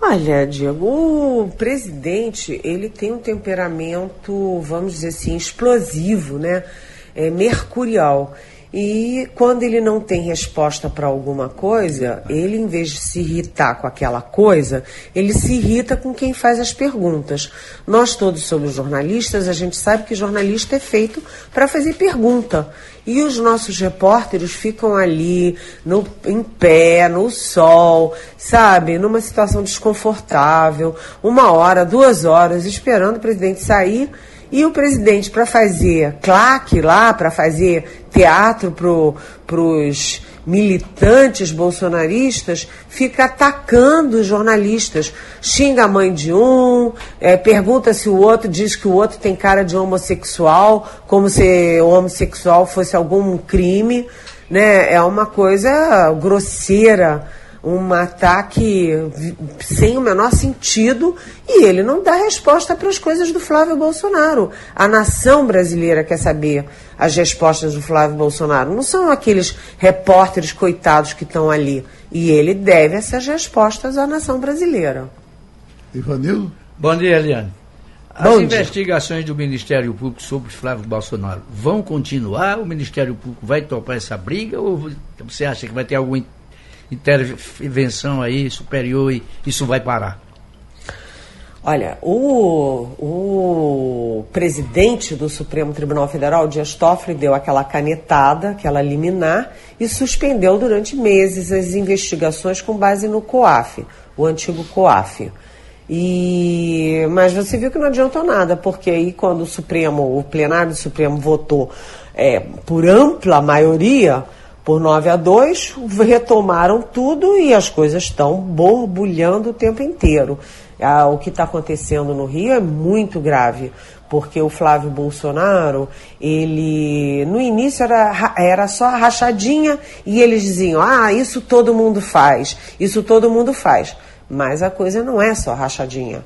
Olha, Diego, o presidente ele tem um temperamento, vamos dizer assim, explosivo, né? É, mercurial. E quando ele não tem resposta para alguma coisa, ele, em vez de se irritar com aquela coisa, ele se irrita com quem faz as perguntas. Nós todos somos jornalistas, a gente sabe que jornalista é feito para fazer pergunta. E os nossos repórteres ficam ali, no, em pé, no sol, sabe, numa situação desconfortável, uma hora, duas horas, esperando o presidente sair e o presidente, para fazer claque lá, para fazer teatro para os militantes bolsonaristas, fica atacando os jornalistas. Xinga a mãe de um, é, pergunta se o outro, diz que o outro tem cara de homossexual, como se o homossexual fosse algum crime. Né? É uma coisa grosseira um ataque sem o menor sentido e ele não dá resposta para as coisas do Flávio Bolsonaro. A nação brasileira quer saber as respostas do Flávio Bolsonaro. Não são aqueles repórteres coitados que estão ali. E ele deve essas respostas à nação brasileira. Ivanildo? Bom dia, Eliane. As Bom investigações dia. do Ministério Público sobre Flávio Bolsonaro vão continuar? O Ministério Público vai topar essa briga ou você acha que vai ter algum intervenção aí superior e isso vai parar? Olha, o, o presidente do Supremo Tribunal Federal, Dias Toffoli, deu aquela canetada, aquela liminar, e suspendeu durante meses as investigações com base no COAF, o antigo COAF. E, mas você viu que não adiantou nada, porque aí quando o Supremo, o plenário do Supremo votou é, por ampla maioria, por 9 a 2, retomaram tudo e as coisas estão borbulhando o tempo inteiro. Ah, o que está acontecendo no Rio é muito grave, porque o Flávio Bolsonaro, ele no início era, era só rachadinha e eles diziam: ah, isso todo mundo faz, isso todo mundo faz. Mas a coisa não é só rachadinha.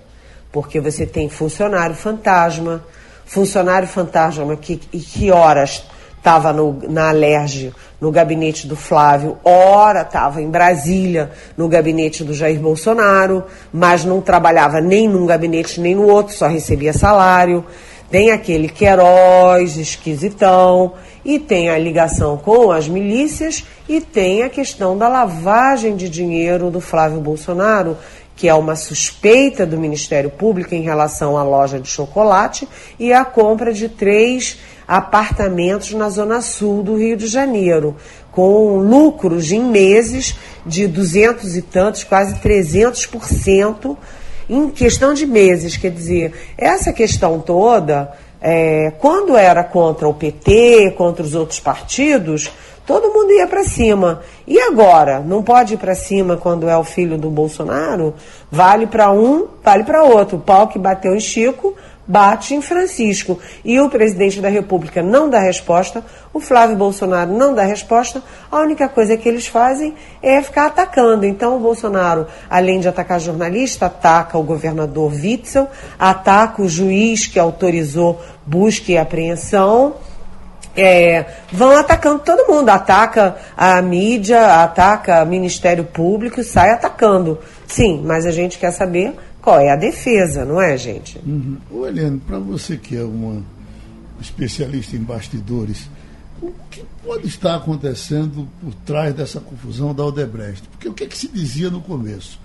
porque você tem funcionário fantasma, funcionário fantasma que, que horas estava na Alerj, no gabinete do Flávio, ora estava em Brasília, no gabinete do Jair Bolsonaro, mas não trabalhava nem num gabinete nem no outro, só recebia salário. Tem aquele Queiroz, esquisitão, e tem a ligação com as milícias, e tem a questão da lavagem de dinheiro do Flávio Bolsonaro, que é uma suspeita do Ministério Público em relação à loja de chocolate e a compra de três apartamentos na zona sul do Rio de Janeiro, com lucros em meses de 200 e tantos, quase 300% em questão de meses. Quer dizer, essa questão toda, é, quando era contra o PT, contra os outros partidos, todo mundo ia para cima. E agora? Não pode ir para cima quando é o filho do Bolsonaro? Vale para um, vale para outro. O pau que bateu em Chico bate em Francisco. E o presidente da República não dá resposta, o Flávio Bolsonaro não dá resposta, a única coisa que eles fazem é ficar atacando. Então o Bolsonaro, além de atacar jornalista, ataca o governador Witzel, ataca o juiz que autorizou busca e apreensão. É, vão atacando todo mundo, ataca a mídia, ataca o Ministério Público, sai atacando. Sim, mas a gente quer saber qual é a defesa, não é, gente? Uhum. Ô, para você que é uma especialista em bastidores, o que pode estar acontecendo por trás dessa confusão da Odebrecht? Porque o que, é que se dizia no começo?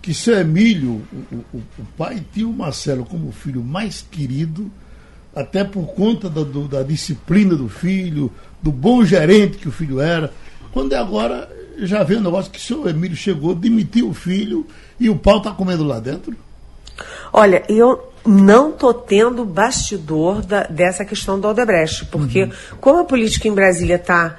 Que seu Emílio, o, o, o pai, tinha o Marcelo como filho mais querido, até por conta da, do, da disciplina do filho, do bom gerente que o filho era. Quando é agora, já vê o negócio que o seu Emílio chegou, demitiu o filho e o pau está comendo lá dentro? Olha, eu não tô tendo bastidor da, dessa questão do Odebrecht, porque uhum. como a política em Brasília está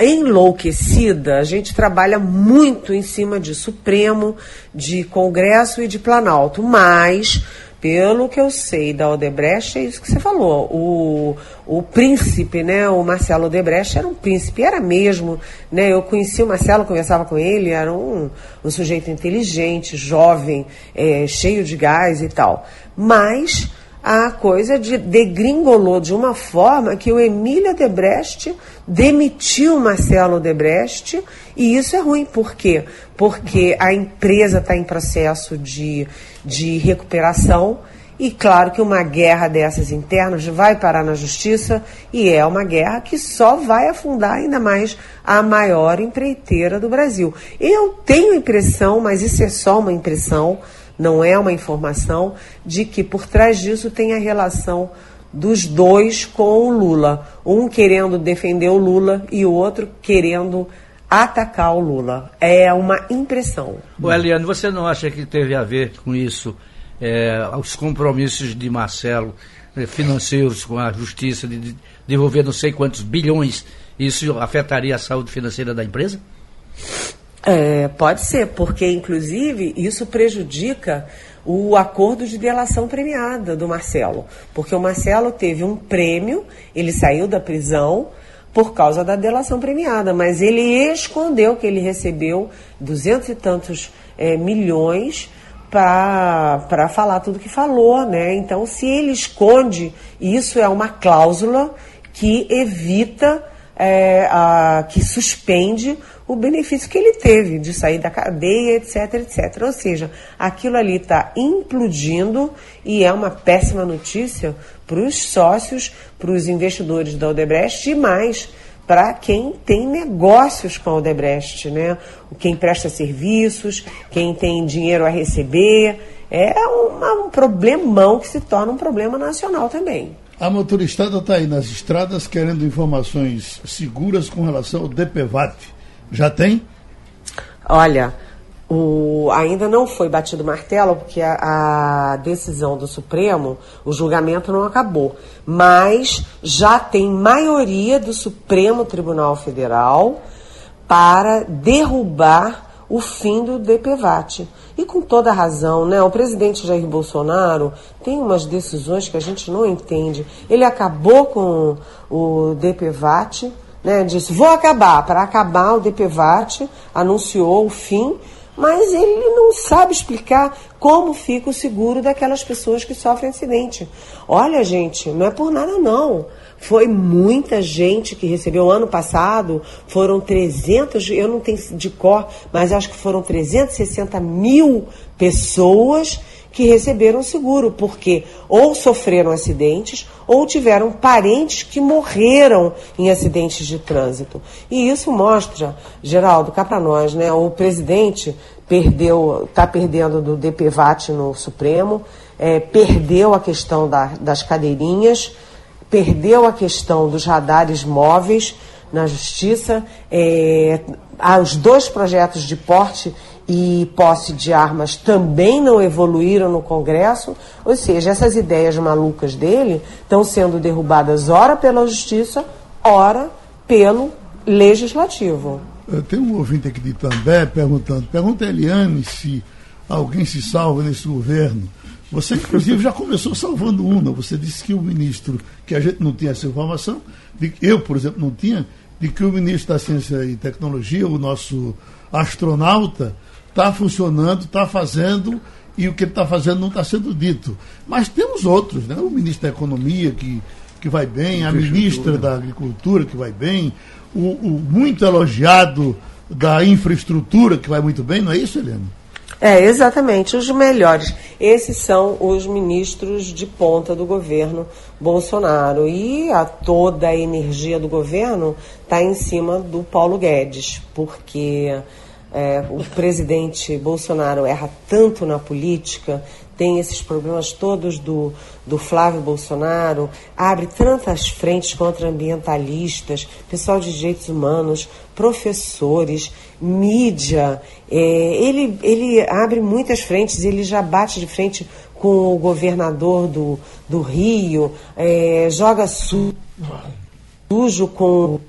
enlouquecida, a gente trabalha muito em cima de Supremo, de Congresso e de Planalto, mas pelo que eu sei da Odebrecht, é isso que você falou. O, o príncipe, né, o Marcelo Odebrecht era um príncipe, era mesmo. Né, eu conheci o Marcelo, conversava com ele, era um, um sujeito inteligente, jovem, é, cheio de gás e tal. Mas a coisa de degringolou de uma forma que o Emílio Odebrecht demitiu o Marcelo Odebrecht e isso é ruim. Por quê? Porque a empresa está em processo de de recuperação. E claro que uma guerra dessas internas vai parar na justiça e é uma guerra que só vai afundar ainda mais a maior empreiteira do Brasil. Eu tenho impressão, mas isso é só uma impressão, não é uma informação, de que por trás disso tem a relação dos dois com o Lula. Um querendo defender o Lula e o outro querendo atacar o Lula. É uma impressão. O Eliane, você não acha que teve a ver com isso é, os compromissos de Marcelo é, financeiros com a justiça de devolver não sei quantos bilhões? Isso afetaria a saúde financeira da empresa? É, pode ser, porque inclusive isso prejudica o acordo de delação premiada do Marcelo. Porque o Marcelo teve um prêmio, ele saiu da prisão por causa da delação premiada, mas ele escondeu que ele recebeu duzentos e tantos é, milhões para falar tudo que falou, né? Então, se ele esconde, isso é uma cláusula que evita, é, a, que suspende o benefício que ele teve de sair da cadeia, etc, etc. Ou seja, aquilo ali está implodindo e é uma péssima notícia para os sócios, para os investidores da Odebrecht e mais para quem tem negócios com a Odebrecht, né? Quem presta serviços, quem tem dinheiro a receber. É uma, um problemão que se torna um problema nacional também. A motoristada está aí nas estradas querendo informações seguras com relação ao DPVAT. Já tem? Olha, o, ainda não foi batido martelo, porque a, a, decisão do Supremo, o julgamento não acabou. Mas já tem maioria do Supremo Tribunal Federal para derrubar o fim do DPVAT. E com toda razão, né? O presidente Jair Bolsonaro tem umas decisões que a gente não entende. Ele acabou com o DPVAT, né? Disse, vou acabar. Para acabar o DPVAT, anunciou o fim mas ele não sabe explicar como fica o seguro daquelas pessoas que sofrem acidente. Olha, gente, não é por nada não. Foi muita gente que recebeu ano passado, foram 300, eu não tenho de cor, mas acho que foram 360 mil pessoas que receberam seguro, porque ou sofreram acidentes ou tiveram parentes que morreram em acidentes de trânsito. E isso mostra, Geraldo, cá para nós, né? O presidente perdeu, está perdendo do DPVAT no Supremo, é, perdeu a questão da, das cadeirinhas, perdeu a questão dos radares móveis na Justiça, é, os dois projetos de porte e posse de armas também não evoluíram no Congresso, ou seja, essas ideias malucas dele estão sendo derrubadas ora pela Justiça, ora pelo Legislativo. Tem um ouvinte aqui de També perguntando, pergunta a Eliane se alguém se salva nesse governo. Você, inclusive, já começou salvando uma. Você disse que o ministro, que a gente não tinha essa informação, de, eu, por exemplo, não tinha, de que o ministro da Ciência e Tecnologia, o nosso astronauta, está funcionando, está fazendo e o que ele está fazendo não está sendo dito. Mas temos outros, né? O ministro da Economia que, que vai bem, a ministra da Agricultura que vai bem, o, o muito elogiado da infraestrutura que vai muito bem, não é isso, Helena? É, exatamente, os melhores. Esses são os ministros de ponta do governo Bolsonaro. E a toda a energia do governo está em cima do Paulo Guedes, porque é, o presidente Bolsonaro erra tanto na política, tem esses problemas todos do, do Flávio Bolsonaro, abre tantas frentes contra ambientalistas, pessoal de direitos humanos, professores, mídia. É, ele, ele abre muitas frentes, ele já bate de frente com o governador do, do Rio, é, joga sujo com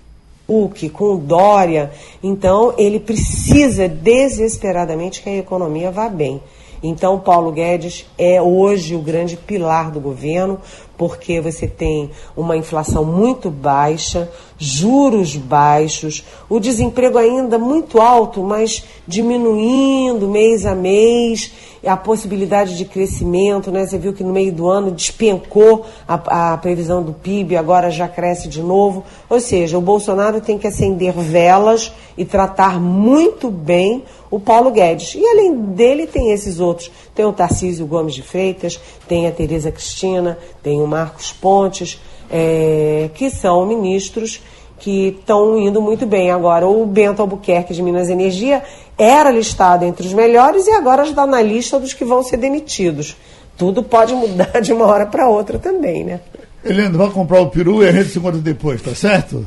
Huck, com Dória. Então, ele precisa desesperadamente que a economia vá bem. Então, Paulo Guedes é hoje o grande pilar do governo, porque você tem uma inflação muito baixa, juros baixos, o desemprego ainda muito alto, mas diminuindo mês a mês, a possibilidade de crescimento, né? Você viu que no meio do ano despencou a, a previsão do PIB, agora já cresce de novo. Ou seja, o Bolsonaro tem que acender velas e tratar muito bem o Paulo Guedes. E além dele tem esses outros. Tem o Tarcísio Gomes de Freitas, tem a Tereza Cristina, tem o Marcos Pontes, é, que são ministros que estão indo muito bem. Agora, o Bento Albuquerque de Minas Energia era listado entre os melhores e agora está na lista dos que vão ser demitidos. Tudo pode mudar de uma hora para outra também, né? Helena, vai comprar o peru e a gente se encontra depois, tá certo?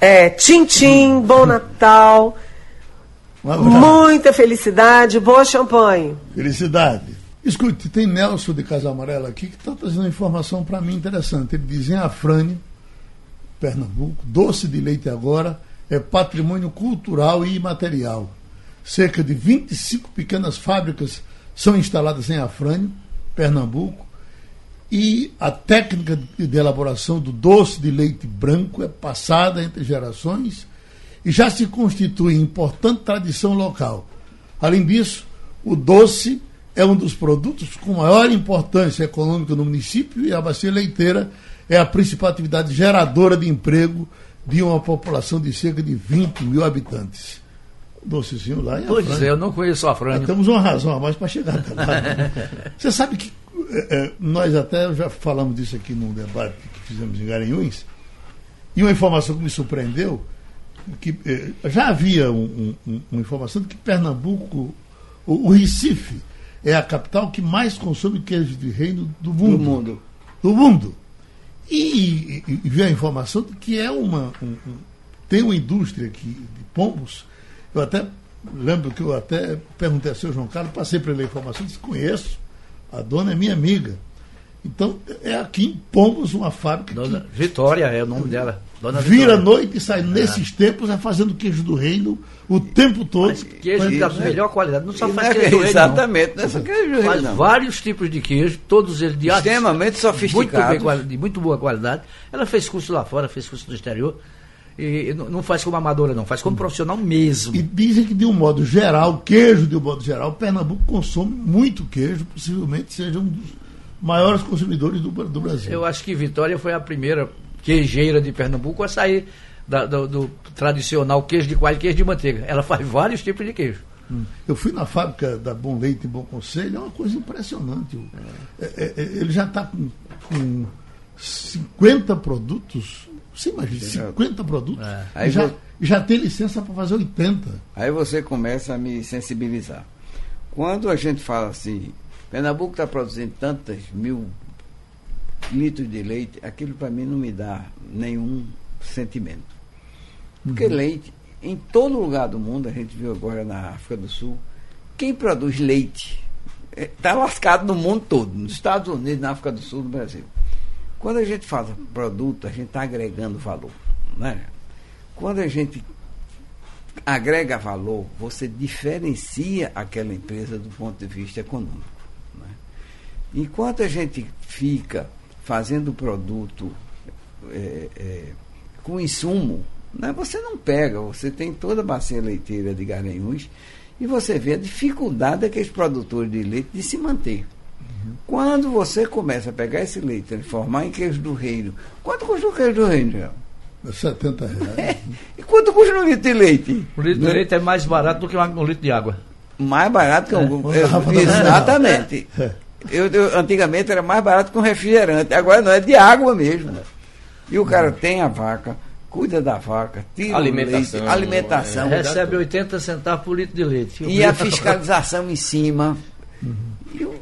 É, tchim, tchim, bom Natal. Muita felicidade, boa champanhe. Felicidade. Escute, tem Nelson de Casa Amarela aqui que está trazendo informação para mim interessante. Ele diz em Afrânio, Pernambuco, doce de leite agora é patrimônio cultural e imaterial. Cerca de 25 pequenas fábricas são instaladas em Afrânio, Pernambuco, e a técnica de elaboração do doce de leite branco é passada entre gerações já se constitui importante tradição local. Além disso, o doce é um dos produtos com maior importância econômica no município e a bacia leiteira é a principal atividade geradora de emprego de uma população de cerca de 20 mil habitantes. Docezinho lá em Pois é, eu não conheço a Frânio. Temos uma razão a mais para chegar até lá. Você sabe que é, é, nós até já falamos disso aqui num debate que fizemos em Garanhuns, e uma informação que me surpreendeu, que é, já havia um, um, uma informação de que Pernambuco, o, o, Recife, é a capital que mais consome queijo de reino do mundo. Do mundo. Do mundo. E, e, e veio a informação de que é uma. Um, um, tem uma indústria aqui de pombos. Eu até lembro que eu até perguntei ao seu João Carlos, passei para ele a informação, disse, conheço, a dona é minha amiga. Então, é aqui em Pombos uma fábrica. Dona que, Vitória é o nome dela. Dona vira à noite e sai é. nesses tempos é fazendo queijo do reino o tempo todo. Mas queijo da melhor qualidade. Não só faz é, queijo do reino. Exatamente, não é só queijo do reino. Faz não. vários tipos de queijo, todos eles de extremamente sofisticados. Muito bem, de muito boa qualidade. Ela fez curso lá fora, fez curso no exterior. E não não faz como amadora, não, faz como profissional mesmo. E dizem que, de um modo geral, queijo de um modo geral, Pernambuco consome muito queijo, possivelmente seja um dos maiores consumidores do, do Brasil. Eu acho que Vitória foi a primeira queijeira de Pernambuco a sair da- do, do tradicional queijo de coalho e queijo de manteiga. Ela faz vários tipos de queijo. Eu fui na fábrica da Bom Leite e Bom Conselho, é uma coisa impressionante. É- é- é- ele já está com, com 50 produtos. Você imagina, 50 produtos. É. E Aí já, vou- já tem licença para fazer 80. Aí você começa a me sensibilizar. Quando a gente fala assim, Pernambuco está produzindo tantas mil litros de leite, aquilo para mim não me dá nenhum sentimento. Porque leite, em todo lugar do mundo, a gente viu agora na África do Sul, quem produz leite está lascado no mundo todo, nos Estados Unidos, na África do Sul, no Brasil. Quando a gente fala produto, a gente está agregando valor. Né? Quando a gente agrega valor, você diferencia aquela empresa do ponto de vista econômico. né? Enquanto a gente fica fazendo produto é, é, com insumo, né, você não pega, você tem toda a bacia leiteira de Garanhuns e você vê a dificuldade daqueles produtores de leite de se manter. Quando você começa a pegar esse leite, transformar em queijo do reino, quanto custa o queijo do reino, João? É 70 reais. E quanto custa um litro de leite? O litro de Né? leite é mais barato do que um litro de água. Mais barato que um. exatamente. É. Eu, eu- antigamente era mais barato que um refrigerante, agora não, é de água mesmo. E o cara tem a vaca, cuida da vaca, tira Alimentação, o leite, alimentação. Recebe 80 centavos por litro de leite. E a fiscalização em cima. E o-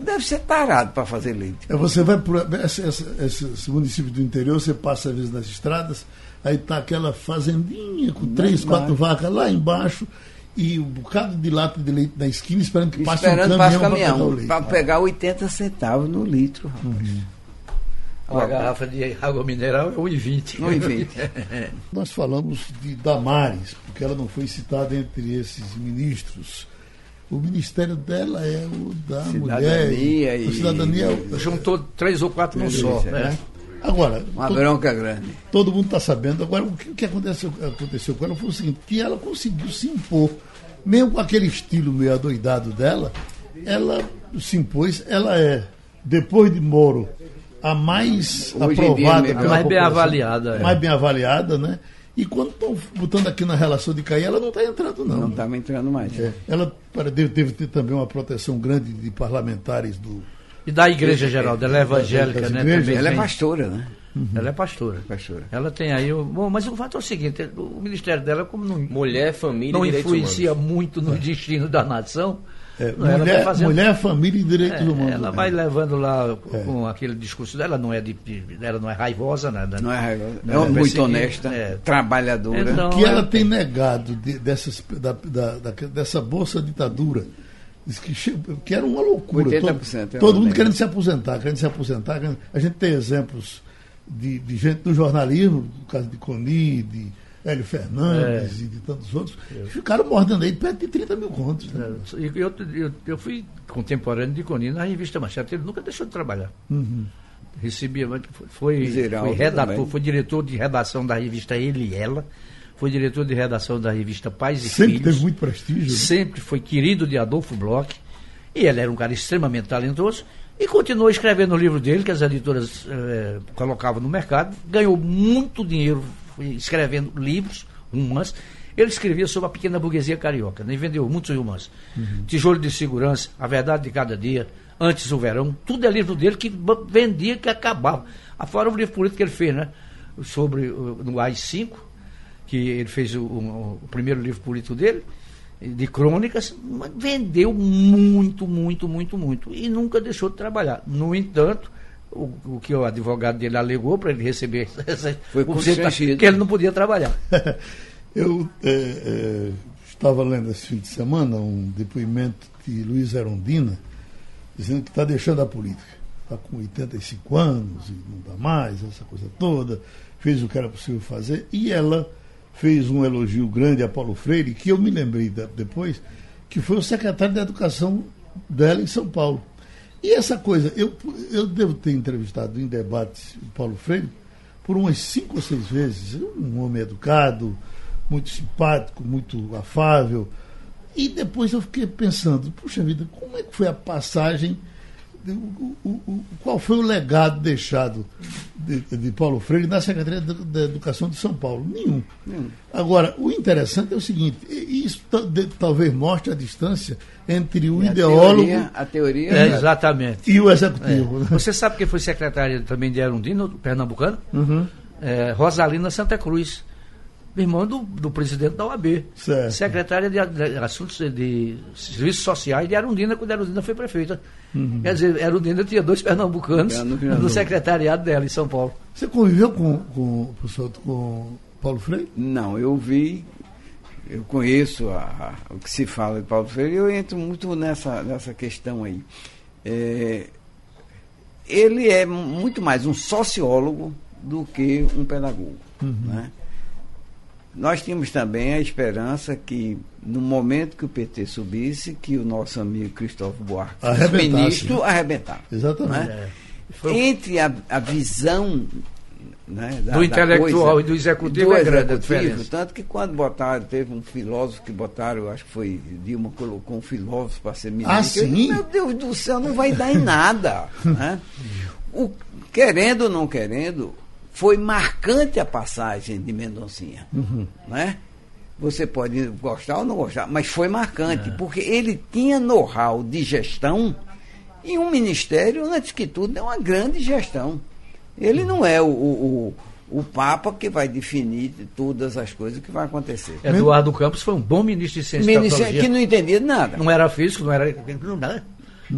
deve ser tarado para fazer leite. É, você vai esse, esse, esse- esse município do interior, você passa às vezes nas estradas, aí tá aquela fazendinha com três, quatro vacas lá embaixo e um bocado de lata de leite na esquina esperando que passe Esperando um caminhão o para pegar o caminhão, leite. para pegar 80 centavos no litro. rapaz. Uma garrafa de água mineral é 1,20. 1,20. Nós falamos de Damares, porque ela não foi citada entre esses ministros. O ministério dela é o da Cidadania mulher. e- A cidadania é o- Juntou três ou quatro num só. Isso, é. né? Agora, Uma to- bronca grande. todo mundo está sabendo. Agora, o que, o que aconteceu, aconteceu com ela foi o seguinte, que ela conseguiu se impor. Mesmo com aquele estilo meio adoidado dela, ela se impôs, ela é, depois de Moro, a mais Hoje dia, aprovada pela Mais bem avaliada, é. Mais bem avaliada, né? E quando estão botando aqui na relação de cair, ela não está entrando, não. Não estava entrando mais. É, ela deve, deve ter também uma proteção grande de parlamentares do. E da igreja, Geraldo, ela é evangélica, né? igrejas. Ela é pastora, né? Ela é pastora. Pastora. Ela tem aí. o- Bom, mas o fato é o seguinte: o ministério dela, como não, Mulher, família não e direitos influencia humanos. muito no destino da nação, É, vai mulher, fazendo- mulher, família e direitos é, humanos. ela né? vai levando lá com aquele discurso dela, não é de, ela não é raivosa, nada. Não é raivosa. Não É é muito honesta, é. trabalhadora. Então, que ela é- tem negado de- dessas, da, da- da- dessa bolsa ditadura. Que, que era uma loucura. 80% todo todo mundo querendo se aposentar, querendo se aposentar. querendo- A gente tem exemplos de, de gente do jornalismo, no caso de Coni, de Hélio Fernandes É. e de tantos outros, que ficaram mordendo aí perto de 30 mil contos. né? É, e Eu, eu, eu fui contemporâneo de Coni na revista Manchete, ele nunca deixou de trabalhar. Uhum. Recebia, foi, foi, Zeraldo foi redator, também. foi diretor de redação da revista Ele e Ela, foi diretor de redação da revista Pais e Sempre Filhos. teve muito prestígio. né? sempre foi querido de Adolfo Bloch, e ele era um cara extremamente talentoso, e continuou escrevendo o livro dele, que as editoras eh, colocavam no mercado, ganhou muito dinheiro escrevendo livros, romances. Ele escrevia sobre a pequena burguesia carioca, né? e vendeu muitos romances. Tijolo de Segurança, A Verdade de Cada Dia, Antes o Verão, tudo é livro dele que vendia, que acabava. Afora o livro político que ele fez, né? Sobre o- no AI-5, que ele fez o, o- o primeiro livro político dele, de crônicas, vendeu muito, muito, muito, muito. E nunca deixou de trabalhar. No entanto, o, o que o advogado dele alegou para ele receber essa, Foi o porcento- constrangido. que ele não podia trabalhar. Eu é, é, estava lendo esse fim de semana um depoimento de Luiz Erundina, dizendo que está deixando a política. Está com 85 anos e não dá mais, essa coisa toda. Fez o que era possível fazer. E ela fez um elogio grande a Paulo Freire, que eu me lembrei da- depois, que foi o secretário de Educação dela em São Paulo. E essa coisa, eu, eu devo ter entrevistado em debates o Paulo Freire, por umas cinco ou seis vezes. Um homem educado, muito simpático, muito afável. E depois eu fiquei pensando, puxa vida, como é que foi a passagem o, o, o, qual foi o legado deixado de, de Paulo Freire na Secretaria da, Educação de São Paulo? Nenhum. Agora, o interessante é o seguinte: isso de, talvez mostre a distância entre o e ideólogo. A teoria, a teoria é, exatamente. E o executivo. É. Você sabe quem foi secretária também de Arundina, pernambucano? Uhum. É, Rosalina Santa Cruz irmã do, do presidente da OAB. Certo. Secretária de, de, Assuntos de Serviços Sociais de Arundina, quando Arundina foi prefeita. Uhum. Quer dizer, Arundina tinha dois pernambucanos no secretariado dela em São Paulo. Você conviveu com, com, professor, com Paulo Freire? Não, eu vi, eu conheço a, a, o que se fala de Paulo Freire e eu entro muito nessa, nessa questão aí. É, ele é muito mais um sociólogo do que um pedagogo. Uhum. Né? Nós tínhamos também a esperança que, no momento que o PT subisse, que o nosso amigo Cristóvão Buarque, ministro, né? arrebentava. Exatamente. Né? É. Entre a, a visão né, da, do intelectual coisa, e do executivo do é grande executivo, Tanto que quando botaram, teve um filósofo que botaram, eu acho que foi Dilma colocou um filósofo para ser ministro. Ah, sim? meu Deus do céu, não vai dar em nada. né? o, querendo ou não querendo, foi marcante a passagem de Mendoncinha. Uhum. Né? Você pode gostar ou não gostar, mas foi marcante, é. porque ele tinha know-how de gestão e um ministério, antes que tudo, é uma grande gestão. Ele não é o, o, o Papa que vai definir todas as coisas que vai acontecer. Eduardo Campos foi um bom ministro de ciência ministro que não entendia nada. Não era físico, não era. Não, nada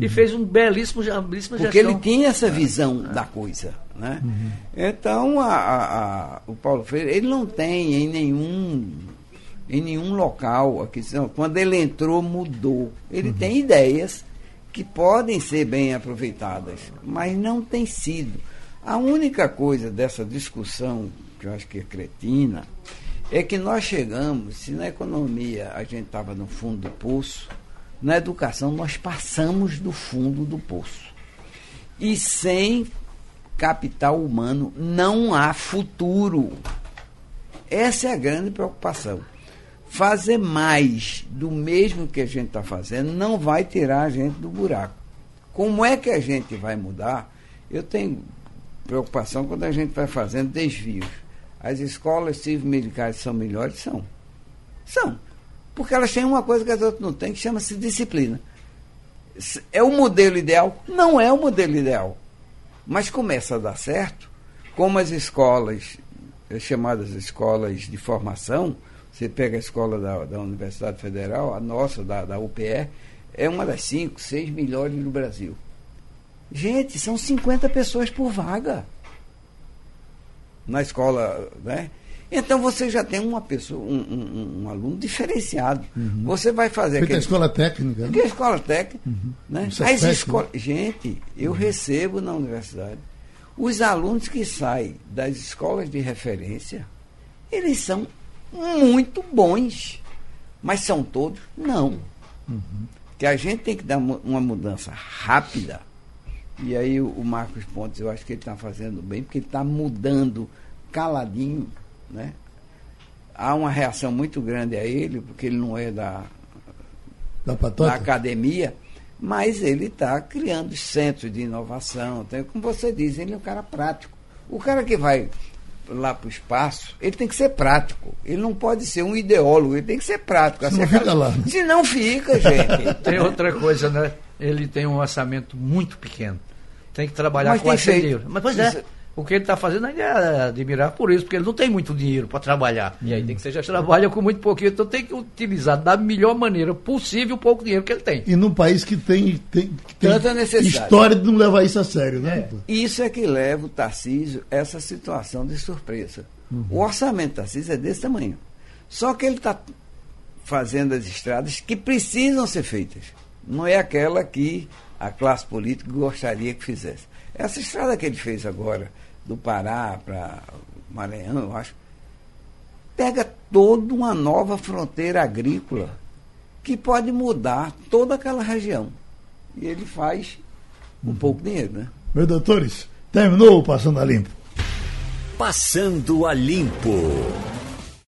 e fez um belíssimo, uma belíssima Porque gestão. ele tinha essa visão é. da coisa. Né? Uhum. Então, a, a, a, o Paulo Freire, ele não tem em nenhum, em nenhum local, aqui, quando ele entrou, mudou. Ele uhum. tem ideias que podem ser bem aproveitadas, mas não tem sido. A única coisa dessa discussão, que eu acho que é cretina, é que nós chegamos, se na economia a gente estava no fundo do poço, na educação nós passamos do fundo do poço. E sem capital humano não há futuro. Essa é a grande preocupação. Fazer mais do mesmo que a gente está fazendo não vai tirar a gente do buraco. Como é que a gente vai mudar? Eu tenho preocupação quando a gente vai fazendo desvios. As escolas civil-militares são melhores? São. São. Porque elas têm uma coisa que as outras não têm, que chama-se disciplina. É o modelo ideal? Não é o modelo ideal. Mas começa a dar certo, como as escolas, as chamadas escolas de formação, você pega a escola da, da Universidade Federal, a nossa, da, da UPE, é uma das cinco, seis melhores do Brasil. Gente, são 50 pessoas por vaga na escola, né? Então você já tem uma pessoa, um, um, um aluno diferenciado. Uhum. Você vai fazer. Feita aquele... a escola técnica. Né? a escola técnica. Uhum. Né? As escola... Né? Gente, eu uhum. recebo na universidade os alunos que saem das escolas de referência, eles são muito bons. Mas são todos? Não. Uhum. Que a gente tem que dar uma mudança rápida. E aí o Marcos Pontes, eu acho que ele está fazendo bem, porque ele está mudando caladinho né? Há uma reação muito grande a ele, porque ele não é da, da, da academia, mas ele está criando centros de inovação. Então, como você diz, ele é um cara prático. O cara que vai lá para o espaço, ele tem que ser prático. Ele não pode ser um ideólogo, ele tem que ser prático. Se não fica lá. Né? Se não fica, gente. tem outra coisa, né? Ele tem um orçamento muito pequeno. Tem que trabalhar mas com feito, Mas, pois é. O que ele está fazendo ainda é admirar por isso, porque ele não tem muito dinheiro para trabalhar. E aí tem que ser já Trabalha com muito pouquinho, então tem que utilizar da melhor maneira possível o pouco dinheiro que ele tem. E num país que tem, tem, que tem Tanta necessidade. história de não levar isso a sério, né? É. Isso é que leva o Tarcísio a essa situação de surpresa. Uhum. O orçamento do Tarcísio é desse tamanho. Só que ele está fazendo as estradas que precisam ser feitas. Não é aquela que a classe política gostaria que fizesse. Essa estrada que ele fez agora, do Pará para Maranhão, eu acho, pega toda uma nova fronteira agrícola que pode mudar toda aquela região. E ele faz um pouco dinheiro, né? Meus doutores, terminou o Passando a Limpo. Passando a Limpo.